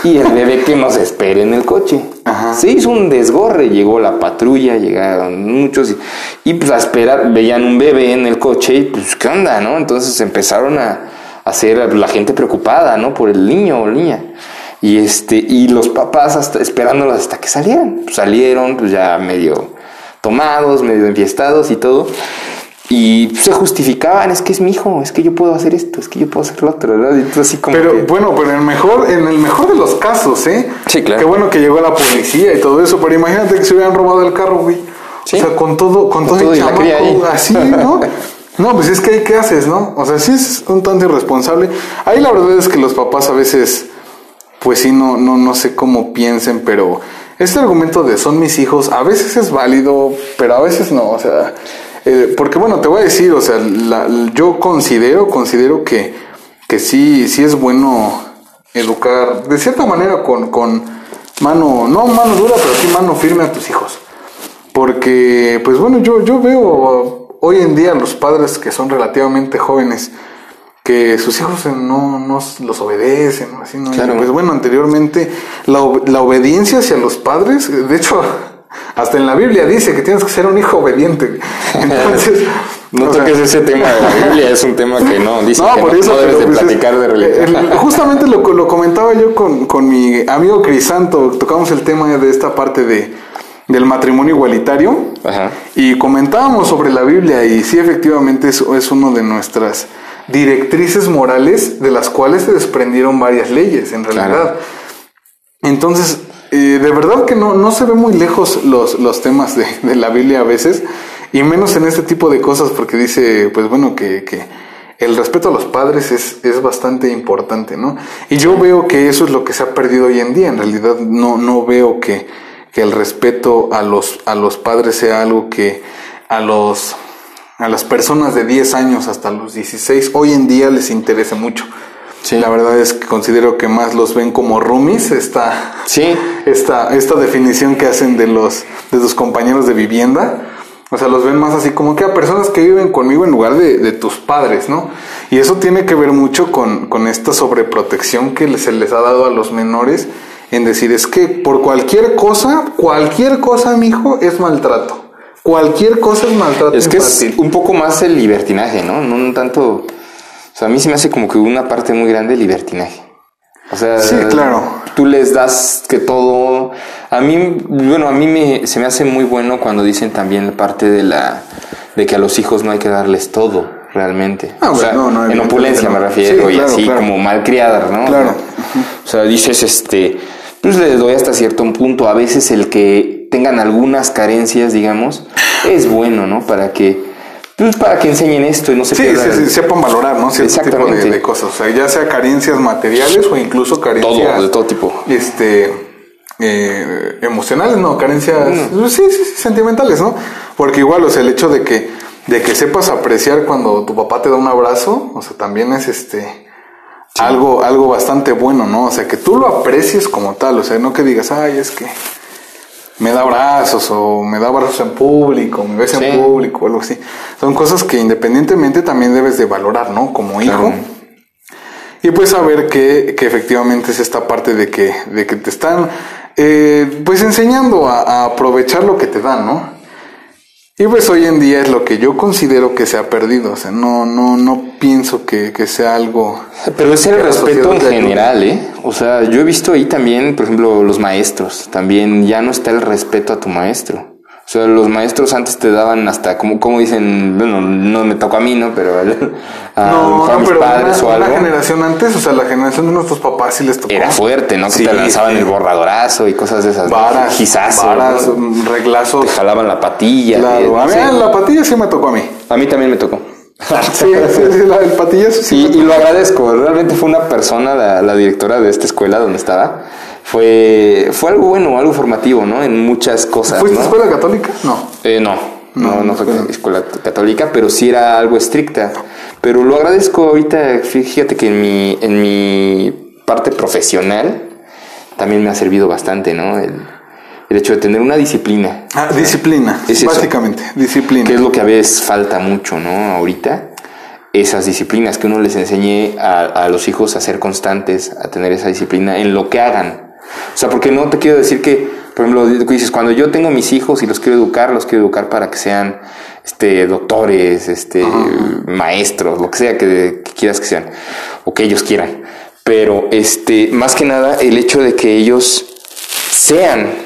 Speaker 2: Y el bebé que nos espere en el coche.
Speaker 1: Ajá.
Speaker 2: Se hizo un desgorre, llegó la patrulla, llegaron muchos y, y, pues a esperar, veían un bebé en el coche y pues qué onda, ¿no? Entonces empezaron a a hacer la gente preocupada, ¿no? Por el niño o niña. Y este, y los papás hasta esperándolos hasta que salieran. Pues salieron, pues ya medio tomados, medio enfiestados y todo. Y se justificaban, es que es mi hijo, es que yo puedo hacer esto, es que yo puedo hacer lo otro, ¿verdad? Y así como
Speaker 1: Pero
Speaker 2: que-
Speaker 1: bueno, pero en el mejor, en el mejor de los casos, ¿eh?
Speaker 2: Sí, claro.
Speaker 1: Qué bueno que llegó la policía y todo eso, pero imagínate que se hubieran robado el carro, güey.
Speaker 2: Sí.
Speaker 1: O sea, con todo, con, todo,
Speaker 2: todo
Speaker 1: el chamaco, así, ¿no? No, pues es que ahí qué haces, ¿no? O sea, sí es un tanto irresponsable. Ahí la verdad es que los papás a veces, pues sí, no, no, no sé cómo piensen, pero este argumento de son mis hijos, a veces es válido, pero a veces no, o sea, eh, porque bueno, te voy a decir, o sea, la- yo considero, considero que, que sí, sí es bueno educar de cierta manera con, con mano, no mano dura, pero sí mano firme a tus hijos. Porque, pues bueno, yo, yo veo hoy en día los padres que son relativamente jóvenes que sus hijos no, no los obedecen, así, ¿no?
Speaker 2: Claro.
Speaker 1: Pues bueno, anteriormente la, la obediencia hacia los padres, de hecho, hasta en la Biblia dice que tienes que ser un hijo obediente. Entonces,
Speaker 2: No
Speaker 1: o sea,
Speaker 2: toques ese tema de la Biblia, es un tema que no, dice
Speaker 1: no,
Speaker 2: que
Speaker 1: por
Speaker 2: no,
Speaker 1: eso,
Speaker 2: no debes
Speaker 1: pero,
Speaker 2: de
Speaker 1: pues,
Speaker 2: platicar de religión.
Speaker 1: el- justamente lo, lo comentaba yo con, con mi amigo Crisanto, tocamos el tema de esta parte de, del matrimonio igualitario
Speaker 2: Ajá.
Speaker 1: y comentábamos sobre la Biblia y sí, efectivamente es, es uno de nuestras directrices morales de las cuales se desprendieron varias leyes en realidad.
Speaker 2: Claro.
Speaker 1: Entonces, eh, de verdad que no, no se ve muy lejos los, los temas de, la Biblia a veces, y menos en este tipo de cosas, porque dice, pues bueno, que, que el respeto a los padres es, es bastante importante, ¿no? Y yo veo que eso es lo que se ha perdido hoy en día, en realidad no, no veo que, que el respeto a los, a los padres sea algo que a los a las personas de 10 años hasta los 16 hoy en día les interesa mucho.
Speaker 2: Sí.
Speaker 1: La verdad es que considero que más los ven como roomies, esta,
Speaker 2: Sí,
Speaker 1: esta, esta definición que hacen de los de tus compañeros de vivienda. O sea, los ven más así como que a personas que viven conmigo en lugar de, de tus padres, ¿no? Y eso tiene que ver mucho con, con esta sobreprotección que se les ha dado a los menores en decir, es que por cualquier cosa, cualquier cosa, mijo, es maltrato. Cualquier cosa es maltrato
Speaker 2: es que es un poco más el libertinaje, ¿no? No un tanto... O sea, a mí se me hace como que una parte muy grande de libertinaje. O sea,
Speaker 1: Sí, claro.
Speaker 2: tú les das que todo... A mí, bueno, a mí me, se me hace muy bueno cuando dicen también la parte de la... de que a los hijos no hay que darles todo, realmente.
Speaker 1: Ah,
Speaker 2: o sea,
Speaker 1: bueno, no, no,
Speaker 2: en opulencia
Speaker 1: no.
Speaker 2: me refiero,
Speaker 1: Sí,
Speaker 2: y
Speaker 1: claro,
Speaker 2: así
Speaker 1: claro.
Speaker 2: como malcriadas, ¿no?
Speaker 1: Claro.
Speaker 2: O sea, dices, este, pues les doy hasta cierto punto. A veces el que tengan algunas carencias, digamos, es bueno, ¿no? Para que, pues para que enseñen esto y no se
Speaker 1: Sí,
Speaker 2: pierda
Speaker 1: sí, sí, sepan valorar, ¿no? Cierto tipo de,
Speaker 2: Exactamente.
Speaker 1: de cosas. O sea, ya sea carencias materiales o incluso carencias.
Speaker 2: todo, de todo tipo.
Speaker 1: Este. eh, emocionales, no, carencias. Sí, sí, sí, sentimentales, ¿no? Porque igual, o sea, el hecho de que, de que sepas apreciar cuando tu papá te da un abrazo, o sea, también es este. Algo, algo bastante bueno, ¿no? O sea, que tú lo aprecies como tal, o sea, no que digas, ay, es que me da abrazos o me da abrazos en público, me besa
Speaker 2: Sí.
Speaker 1: en público o algo así. Son cosas que independientemente también debes de valorar, ¿no? Como hijo. Y pues saber que, que efectivamente es esta parte de que, de que te están eh, pues enseñando a, a aprovechar lo que te dan, ¿no? Y pues hoy en día es lo que yo considero que se ha perdido. O sea, no, no, no pienso que, que sea algo.
Speaker 2: Pero es el respeto en general, ¿eh? O sea, yo he visto ahí también, por ejemplo, los maestros. También ya no está el respeto a tu maestro. O sea, los maestros antes te daban hasta, como, como dicen, bueno, no me tocó a mí, ¿no? Pero a, a,
Speaker 1: No,
Speaker 2: a mis
Speaker 1: pero
Speaker 2: padres
Speaker 1: una,
Speaker 2: o
Speaker 1: una
Speaker 2: algo.
Speaker 1: generación antes, o sea, la generación de nuestros papás sí les tocó.
Speaker 2: Era fuerte, ¿no? Que
Speaker 1: Sí,
Speaker 2: te lanzaban
Speaker 1: sí.
Speaker 2: el borradorazo y cosas de esas. ¿no?
Speaker 1: Varas,
Speaker 2: Gizazo,
Speaker 1: varas,
Speaker 2: ¿no?
Speaker 1: reglazos.
Speaker 2: Te jalaban la patilla.
Speaker 1: Claro,
Speaker 2: no
Speaker 1: a mí
Speaker 2: sé.
Speaker 1: la patilla sí me tocó a mí.
Speaker 2: A mí también me tocó.
Speaker 1: Sí, sí, sí, la del patillazo sí.
Speaker 2: Y lo agradezco, realmente fue una persona, la, la directora de esta escuela donde estaba, fue, fue algo bueno, algo formativo, ¿no? En muchas cosas,
Speaker 1: ¿Fuiste
Speaker 2: ¿no?
Speaker 1: escuela católica? No.
Speaker 2: Eh, no, no,
Speaker 1: No,
Speaker 2: no fue escuela católica, pero sí era algo estricta. Pero lo agradezco ahorita, fíjate que en mi, en mi parte profesional también me ha servido bastante, ¿no? El, el hecho de tener una disciplina.
Speaker 1: Ah, disciplina,
Speaker 2: Es eso.
Speaker 1: básicamente, disciplina.
Speaker 2: que es lo que a veces falta mucho, ¿no? Ahorita, esas disciplinas, que uno les enseñe a, a los hijos a ser constantes, a tener esa disciplina en lo que hagan. O sea, porque no te quiero decir que, por ejemplo, dices, cuando yo tengo mis hijos y los quiero educar, los quiero educar para que sean este, doctores, este, maestros, lo que sea que, que quieras que sean, o que ellos quieran. Pero, este, más que nada, el hecho de que ellos sean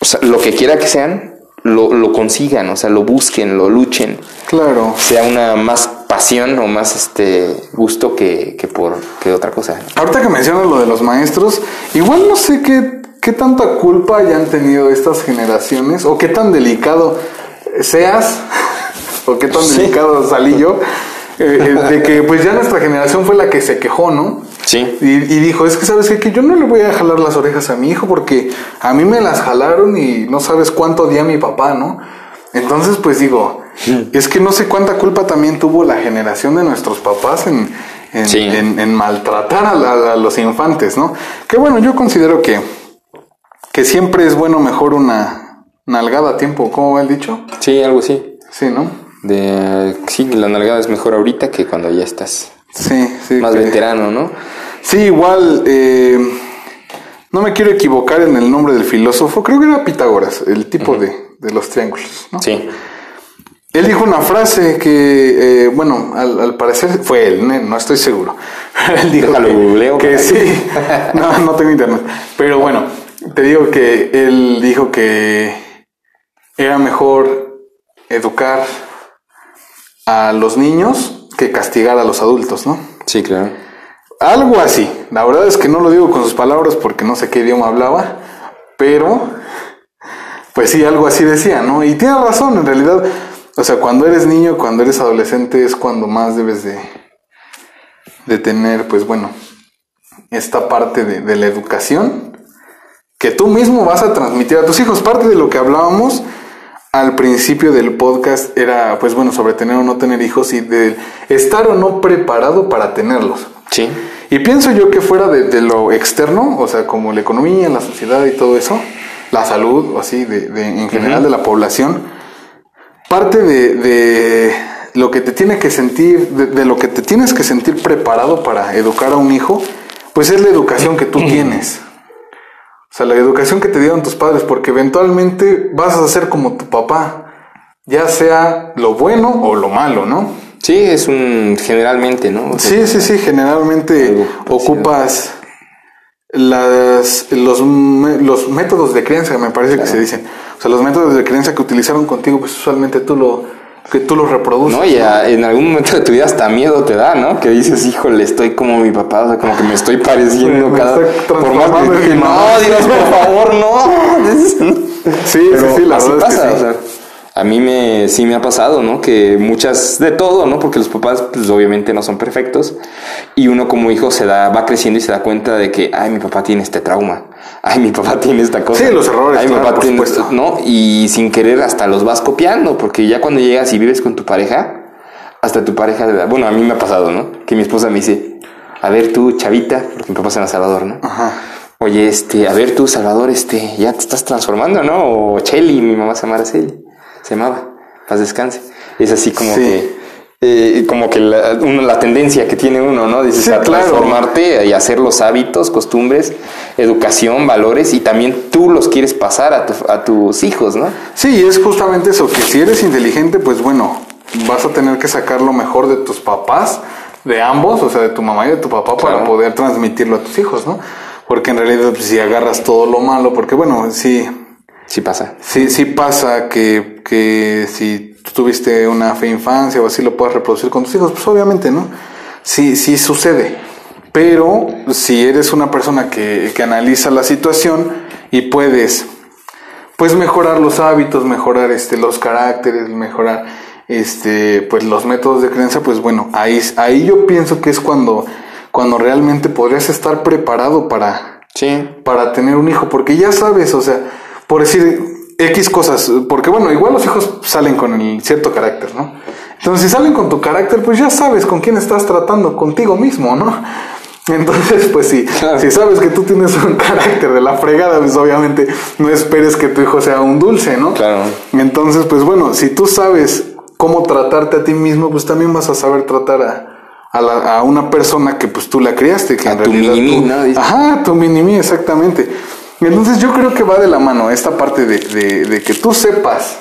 Speaker 2: o sea, lo que quiera que sean, lo, lo consigan, o sea, lo busquen, lo luchen,
Speaker 1: Claro.
Speaker 2: sea una más pasión o más este gusto que, que por que otra cosa.
Speaker 1: Ahorita que mencionas lo de los maestros, igual no sé qué, qué tanta culpa hayan tenido estas generaciones o qué tan delicado seas o qué tan
Speaker 2: Sí.
Speaker 1: delicado salí yo eh, eh, de que pues ya nuestra generación fue la que se quejó, ¿no?
Speaker 2: Sí.
Speaker 1: Y, y dijo, es que sabes qué? que yo no le voy a jalar las orejas a mi hijo porque a mí me las jalaron y no sabes cuánto odié a mi papá, ¿no? Entonces, pues digo, es que no sé cuánta culpa también tuvo la generación de nuestros papás en, en,
Speaker 2: Sí.
Speaker 1: en- en maltratar a, la- a los infantes, ¿no? Que bueno, yo considero que, que siempre es bueno mejor una nalgada a tiempo, ¿cómo va el dicho?
Speaker 2: Sí, algo así.
Speaker 1: Sí, ¿no?
Speaker 2: De sí, la nalgada es mejor ahorita que cuando ya estás
Speaker 1: Sí, sí.
Speaker 2: más
Speaker 1: que-
Speaker 2: veterano, ¿no?
Speaker 1: Sí, igual, eh, no me quiero equivocar en el nombre del filósofo, creo que era Pitágoras, el tipo de, de los triángulos, ¿no?
Speaker 2: Sí.
Speaker 1: Él dijo una frase que, eh, bueno, al, al parecer fue él, ¿no? no estoy seguro. él dijo
Speaker 2: Déjalo
Speaker 1: que,
Speaker 2: googleo,
Speaker 1: que sí, no, no tengo internet. Pero bueno, te digo que él dijo que era mejor educar a los niños que castigar a los adultos, ¿no?
Speaker 2: Sí, claro.
Speaker 1: Algo así. La verdad es que no lo digo con sus palabras porque no sé qué idioma hablaba, pero pues sí, algo así decía, ¿no? Y tiene razón, en realidad. O sea, cuando eres niño, cuando eres adolescente es cuando más debes de, de tener, pues bueno, esta parte de, de la educación que tú mismo vas a transmitir a tus hijos. Parte de lo que hablábamos al principio del podcast era, pues bueno, sobre tener o no tener hijos y de estar o no preparado para tenerlos.
Speaker 2: Sí.
Speaker 1: Y pienso yo que fuera de, de lo externo, o sea, como la economía, la sociedad y todo eso, la salud, o así, de, de- en general de la población, parte de, de lo que te tiene que sentir, de, de lo que te tienes que sentir preparado para educar a un hijo, pues es la educación que tú tienes. O sea, la educación que te dieron tus padres, porque eventualmente vas a ser como tu papá, ya sea lo bueno o lo malo, ¿no?
Speaker 2: Sí, es un generalmente, ¿no? O sea,
Speaker 1: Sí, sí, sí, generalmente ocupas las, los, los métodos de crianza, me parece que se dicen. O sea, los métodos de crianza que utilizaron contigo, pues usualmente tú lo, que tú los reproduces.
Speaker 2: No, y a- en algún momento de tu vida hasta miedo te da, ¿no? Que dices, híjole, estoy como mi papá, o sea, como que me estoy pareciendo
Speaker 1: Me
Speaker 2: cada... Por más que, no,
Speaker 1: mamá".
Speaker 2: Dios, por favor, no.
Speaker 1: Sí,
Speaker 2: Pero
Speaker 1: sí, sí, la
Speaker 2: así
Speaker 1: verdad es que
Speaker 2: pasa,
Speaker 1: sí.
Speaker 2: o sea, a mí me, sí me ha pasado, ¿no? Que muchas, de todo, ¿no? Porque los papás, pues obviamente no son perfectos. Y uno como hijo se da, va creciendo y se da cuenta de que, ay, mi papá tiene este trauma. Ay, mi papá tiene esta cosa.
Speaker 1: Sí, los errores,
Speaker 2: Ay, mi papá
Speaker 1: por
Speaker 2: tiene
Speaker 1: supuesto.
Speaker 2: esto", ¿no? Y sin querer hasta los vas copiando, porque ya cuando llegas y vives con tu pareja, hasta tu pareja, de- bueno, a mí me ha pasado, ¿no? Que mi esposa me dice, a ver tú, chavita, porque mi papá es en El Salvador, ¿no?
Speaker 1: Ajá.
Speaker 2: Oye, este, a ver tú, Salvador, este, ya te estás transformando, ¿no? O Chelly, mi mamá se llama Araceli, se llamaba, paz descanse. Es así como
Speaker 1: Sí.
Speaker 2: que, eh, como que la, uno- la tendencia que tiene uno, ¿no? Dices,
Speaker 1: Sí,
Speaker 2: a
Speaker 1: claro.
Speaker 2: transformarte y hacer los hábitos, costumbres, educación, valores, y también tú los quieres pasar a, tu- a tus hijos, ¿no?
Speaker 1: Sí, es justamente eso, que si eres inteligente, pues bueno, vas a tener que sacar lo mejor de tus papás, de ambos, o sea, de tu mamá y de tu papá, para poder transmitirlo a tus hijos, ¿no? Porque en realidad, pues, si agarras todo lo malo, porque bueno, sí,
Speaker 2: Sí pasa.
Speaker 1: sí, sí pasa que, que si tuviste una fe infancia o así lo puedas reproducir con tus hijos, pues obviamente, ¿no? Sí, sí sucede. Pero si eres una persona que, que analiza la situación y puedes pues mejorar los hábitos, mejorar este los caracteres, mejorar este pues los métodos de creencia, pues bueno, ahí ahí yo pienso que es cuando cuando realmente podrías estar preparado para
Speaker 2: Sí.
Speaker 1: para tener un hijo, porque ya sabes, o sea, por decir X cosas, porque bueno, igual los hijos salen con el cierto carácter, ¿no? Entonces, si salen con tu carácter, pues ya sabes con quién estás tratando, contigo mismo, ¿no? Entonces, pues sí,
Speaker 2: Claro.
Speaker 1: si sabes que tú tienes un carácter de la fregada, pues obviamente no esperes que tu hijo sea un dulce, ¿no?
Speaker 2: Claro.
Speaker 1: Entonces, pues bueno, si tú sabes cómo tratarte a ti mismo, pues también vas a saber tratar a, a, la- a una persona que pues tú la criaste, que
Speaker 2: A
Speaker 1: en
Speaker 2: tu
Speaker 1: realidad
Speaker 2: mini-mí,
Speaker 1: tú-
Speaker 2: ¿no? Dice.
Speaker 1: Ajá, tu mini-mí, exactamente. Entonces yo creo que va de la mano esta parte de, de- de que tú sepas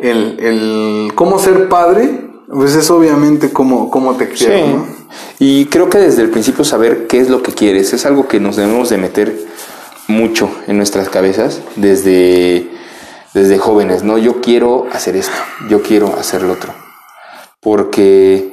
Speaker 1: el, el cómo ser padre, pues es obviamente cómo, cómo te
Speaker 2: Sí.
Speaker 1: quiero, ¿no?
Speaker 2: Y creo que desde el principio saber qué es lo que quieres es algo que nos debemos de meter mucho en nuestras cabezas desde, desde jóvenes, ¿no? Yo quiero hacer esto, yo quiero hacer lo otro. Porque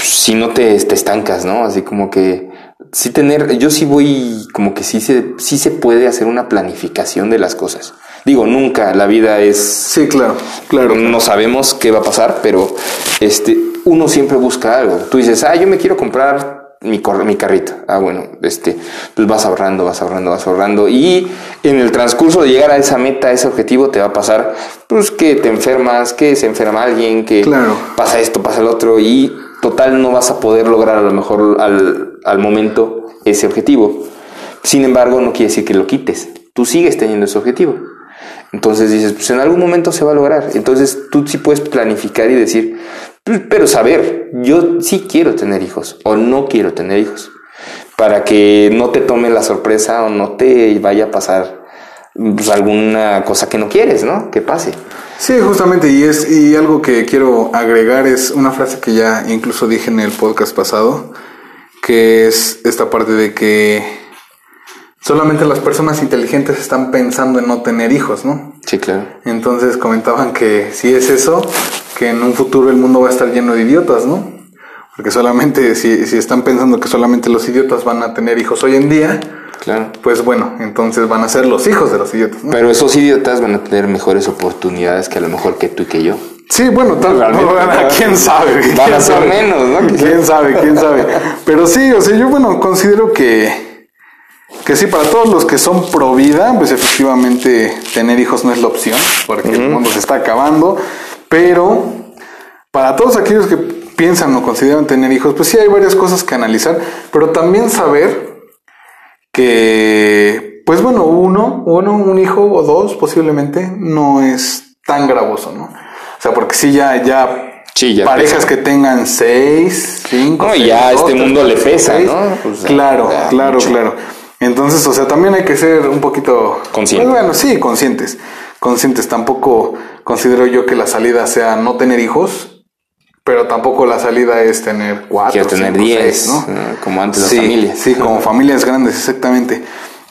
Speaker 2: si no te, te estancas, ¿no? Así como que sí tener, yo sí voy, como que sí se, sí se puede hacer una planificación de las cosas. Digo, nunca, la vida es
Speaker 1: Sí, claro, claro.
Speaker 2: no sabemos qué va a pasar, pero este, uno siempre busca algo. Tú dices, ah, yo me quiero comprar mi, mi carrito. Ah, bueno, este, pues vas ahorrando, vas ahorrando, vas ahorrando. Y en el transcurso de llegar a esa meta, a ese objetivo, te va a pasar, pues que te enfermas, que se enferma alguien, que
Speaker 1: Claro.
Speaker 2: pasa esto, pasa el otro. Y total, no vas a poder lograr a lo mejor al, al momento ese objetivo. Sin embargo, no quiere decir que lo quites. Tú sigues teniendo ese objetivo. Entonces dices, pues en algún momento se va a lograr. Entonces tú sí puedes planificar y decir, "Pues, pero saber, yo sí quiero tener hijos o no quiero tener hijos. Para que no te tome la sorpresa o no te vaya a pasar pues, alguna cosa que no quieres, ¿no? Que pase.
Speaker 1: Sí, justamente, y es, y algo que quiero agregar es una frase que ya incluso dije en el podcast pasado, que es esta parte de que solamente las personas inteligentes están pensando en no tener hijos, ¿no?
Speaker 2: Sí, claro.
Speaker 1: Entonces comentaban que si es eso, que en un futuro el mundo va a estar lleno de idiotas, ¿no? Porque solamente, si, si están pensando que solamente los idiotas van a tener hijos hoy en día,
Speaker 2: Claro.
Speaker 1: pues bueno, entonces van a ser los hijos de los idiotas, ¿no?
Speaker 2: Pero esos idiotas van a tener mejores oportunidades que a lo mejor que tú y que yo.
Speaker 1: Sí, bueno, tal
Speaker 2: Realmente,
Speaker 1: bueno,
Speaker 2: claro.
Speaker 1: quién sabe.
Speaker 2: Van
Speaker 1: ¿Quién
Speaker 2: a ser
Speaker 1: sabe?
Speaker 2: menos, ¿no?
Speaker 1: Quién sabe, quién sabe. Pero sí, o sea, yo bueno, considero que que sí, para todos los que son pro vida, pues efectivamente tener hijos no es la opción, porque el mundo se está acabando, pero para todos aquellos que piensan o consideran tener hijos, pues sí hay varias cosas que analizar, pero también saber que, pues bueno, uno, uno, un hijo o dos posiblemente no es tan gravoso, ¿no? O sea, porque sí ya, ya,
Speaker 2: Sí, ya
Speaker 1: parejas
Speaker 2: pesa.
Speaker 1: que tengan seis, cinco,
Speaker 2: No, y
Speaker 1: seis,
Speaker 2: ya
Speaker 1: dos,
Speaker 2: este
Speaker 1: tres,
Speaker 2: mundo le pesa,
Speaker 1: seis.
Speaker 2: ¿no? Pues,
Speaker 1: claro, claro,
Speaker 2: mucho.
Speaker 1: claro. Entonces, o sea, también hay que ser un poquito
Speaker 2: Conscientes.
Speaker 1: pues bueno, sí, conscientes. Conscientes. Tampoco considero yo que la salida sea no tener hijos, pero tampoco la salida es tener cuatro,
Speaker 2: Quiero tener
Speaker 1: cinco,
Speaker 2: 10,
Speaker 1: seis, ¿no?
Speaker 2: ¿no? como antes las
Speaker 1: Sí,
Speaker 2: familias.
Speaker 1: Sí, como familias grandes, exactamente.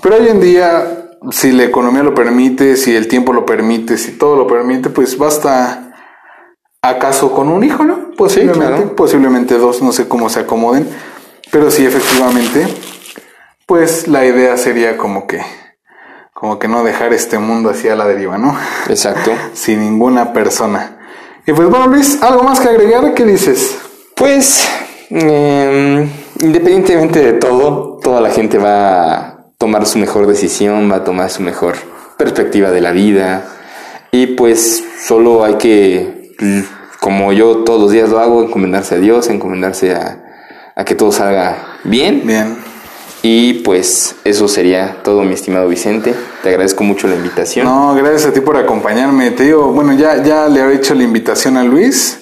Speaker 1: Pero hoy en día, si la economía lo permite, si el tiempo lo permite, si todo lo permite, pues basta acaso con un hijo, ¿no? Posiblemente,
Speaker 2: claro.
Speaker 1: posiblemente dos, no sé cómo se acomoden, pero sí efectivamente, pues la idea sería como que, como que no dejar este mundo así a la deriva, ¿no?
Speaker 2: Exacto.
Speaker 1: Sin ninguna persona. Y pues bueno, Luis, ¿algo más que agregar? ¿Qué dices?
Speaker 2: Pues, eh, independientemente de todo, toda la gente va a tomar su mejor decisión, va a tomar su mejor perspectiva de la vida. Y pues solo hay que, como yo todos los días lo hago, encomendarse a Dios, encomendarse a, a que todo salga bien.
Speaker 1: Bien.
Speaker 2: Y pues eso sería todo, mi estimado Vicente. Te agradezco mucho la invitación.
Speaker 1: No, gracias a ti por acompañarme. Te digo, bueno, ya, ya le había hecho la invitación a Luis.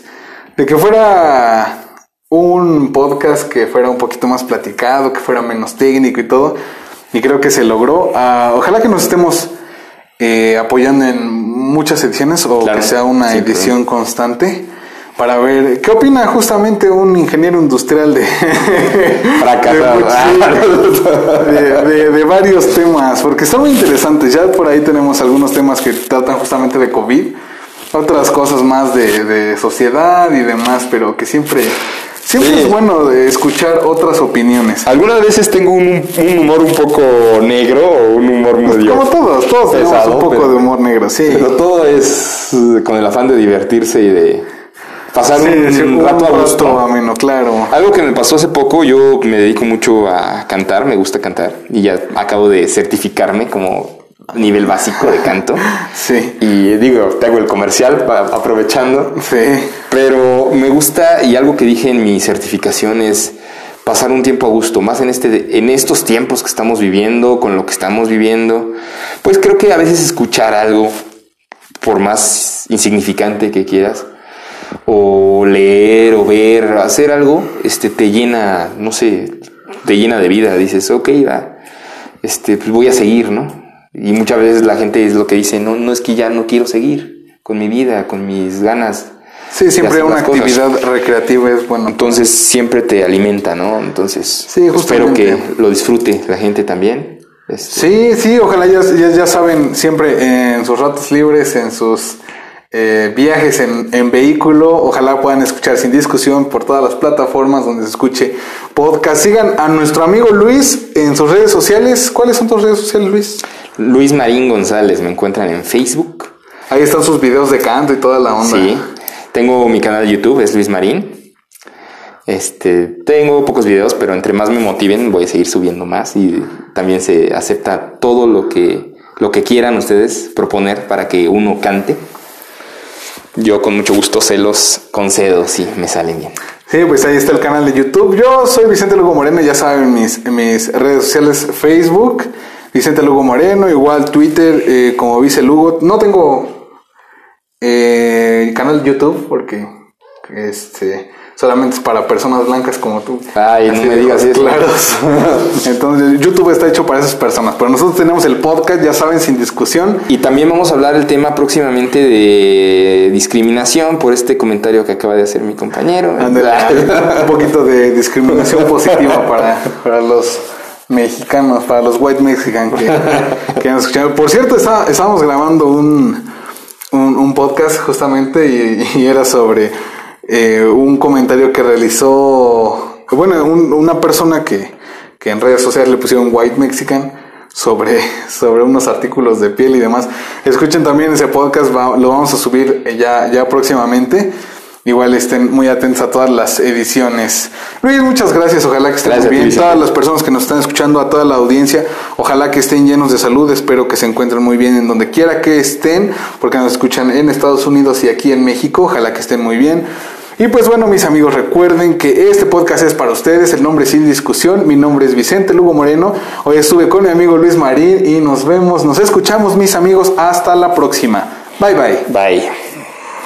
Speaker 1: de que fuera un podcast que fuera un poquito más platicado, que fuera menos técnico y todo. Y creo que se logró. Ah, ojalá que nos estemos eh, apoyando en muchas ediciones o
Speaker 2: Claro,
Speaker 1: que sea una edición constante para ver qué opina justamente un ingeniero industrial de
Speaker 2: Fracasado.
Speaker 1: de, de- de- de varios temas porque son muy interesantes ya por ahí tenemos algunos temas que tratan justamente de COVID otras cosas más de, de sociedad y demás pero que siempre siempre
Speaker 2: Sí.
Speaker 1: es bueno de escuchar otras opiniones
Speaker 2: Algunas veces tengo un, un humor un poco negro o un humor medio.
Speaker 1: como todos todos tenemos
Speaker 2: pesado,
Speaker 1: un poco
Speaker 2: pero-
Speaker 1: de humor negro sí
Speaker 2: Pero todo es eh, con el afán de divertirse y de pasar
Speaker 1: Sí,
Speaker 2: un,
Speaker 1: sí, un
Speaker 2: rato a
Speaker 1: rato
Speaker 2: gusto.
Speaker 1: ameno, claro.
Speaker 2: Algo que me pasó hace poco, yo me dedico mucho a cantar, me gusta cantar y ya acabo de certificarme como nivel básico de canto.
Speaker 1: Sí,
Speaker 2: Y digo, te hago el comercial aprovechando.
Speaker 1: sí.
Speaker 2: Pero me gusta y algo que dije en mi certificación es pasar un tiempo a gusto, más en este en estos tiempos que estamos viviendo, con lo que estamos viviendo. Pues creo que a veces escuchar algo por más insignificante que quieras o leer o ver, hacer algo, este te llena, no sé, te llena de vida, dices, ok, va. Este, pues voy a seguir, ¿no? Y muchas veces la gente es lo que dice, no, no es que ya no quiero seguir con mi vida, con mis ganas.
Speaker 1: Sí, siempre una
Speaker 2: cosas.
Speaker 1: actividad recreativa es bueno.
Speaker 2: Entonces siempre te alimenta, ¿no? Entonces
Speaker 1: Sí,
Speaker 2: espero que lo disfrute la gente también. Este,
Speaker 1: Sí, sí, ojalá ya, ya, ya saben, siempre en sus ratos libres, en sus eh, viajes en, en vehículo, ojalá puedan escuchar sin discusión por todas las plataformas donde se escuche podcast. Sigan a nuestro amigo Luis en sus redes sociales. ¿Cuáles son tus redes sociales, Luis?
Speaker 2: Luis Marín González me encuentran en Facebook.
Speaker 1: Ahí están sus videos de canto y toda la onda.
Speaker 2: Sí. Tengo mi canal de YouTube, es Luis Marín. Este, tengo pocos videos, pero entre más me motiven voy a seguir subiendo más y también se acepta todo lo que lo que quieran ustedes proponer para que uno cante. Yo con mucho gusto se los concedo si me salen bien.
Speaker 1: Sí, pues ahí está el canal de YouTube. Yo soy Vicente Lugo Moreno, ya saben mis, mis redes sociales, Facebook, Vicente Lugo Moreno, igual Twitter eh, como Vice Lugo. No tengo eh, canal de YouTube porque este solamente es para personas blancas como tú.
Speaker 2: Ay, no
Speaker 1: Así
Speaker 2: me
Speaker 1: de
Speaker 2: digas eso.
Speaker 1: claros. Entonces, YouTube está hecho para esas personas. Pero nosotros tenemos el podcast, ya saben, sin discusión.
Speaker 2: Y también vamos a hablar el tema próximamente de discriminación por este comentario que acaba de hacer mi compañero.
Speaker 1: Un poquito de discriminación positiva para, para los mexicanos, para los white mexican que, que nos escuchan. Por cierto, está- estábamos grabando un, un, un podcast justamente y, y era sobre eh, un comentario que realizó, bueno, un- una persona que, que en redes sociales le pusieron white mexican sobre, sobre unos artículos de piel y demás. Escuchen también ese podcast, va- lo vamos a subir eh, ya, ya próximamente. Igual estén muy atentos a todas las ediciones. Luis, muchas gracias. Ojalá que estén
Speaker 2: Gracias
Speaker 1: bien. Todas las personas que nos están escuchando, a toda la audiencia, ojalá que estén llenos de salud. Espero que se encuentren muy bien en donde quiera que estén, porque nos escuchan en Estados Unidos y aquí en México. Ojalá que estén muy bien. Y pues bueno, mis amigos, recuerden que este podcast es para ustedes. El nombre sin discusión. Mi nombre es Vicente Lugo Moreno. Hoy estuve con mi amigo Luis Marín y nos vemos, nos escuchamos, mis amigos. Hasta la próxima. Bye bye.
Speaker 2: Bye.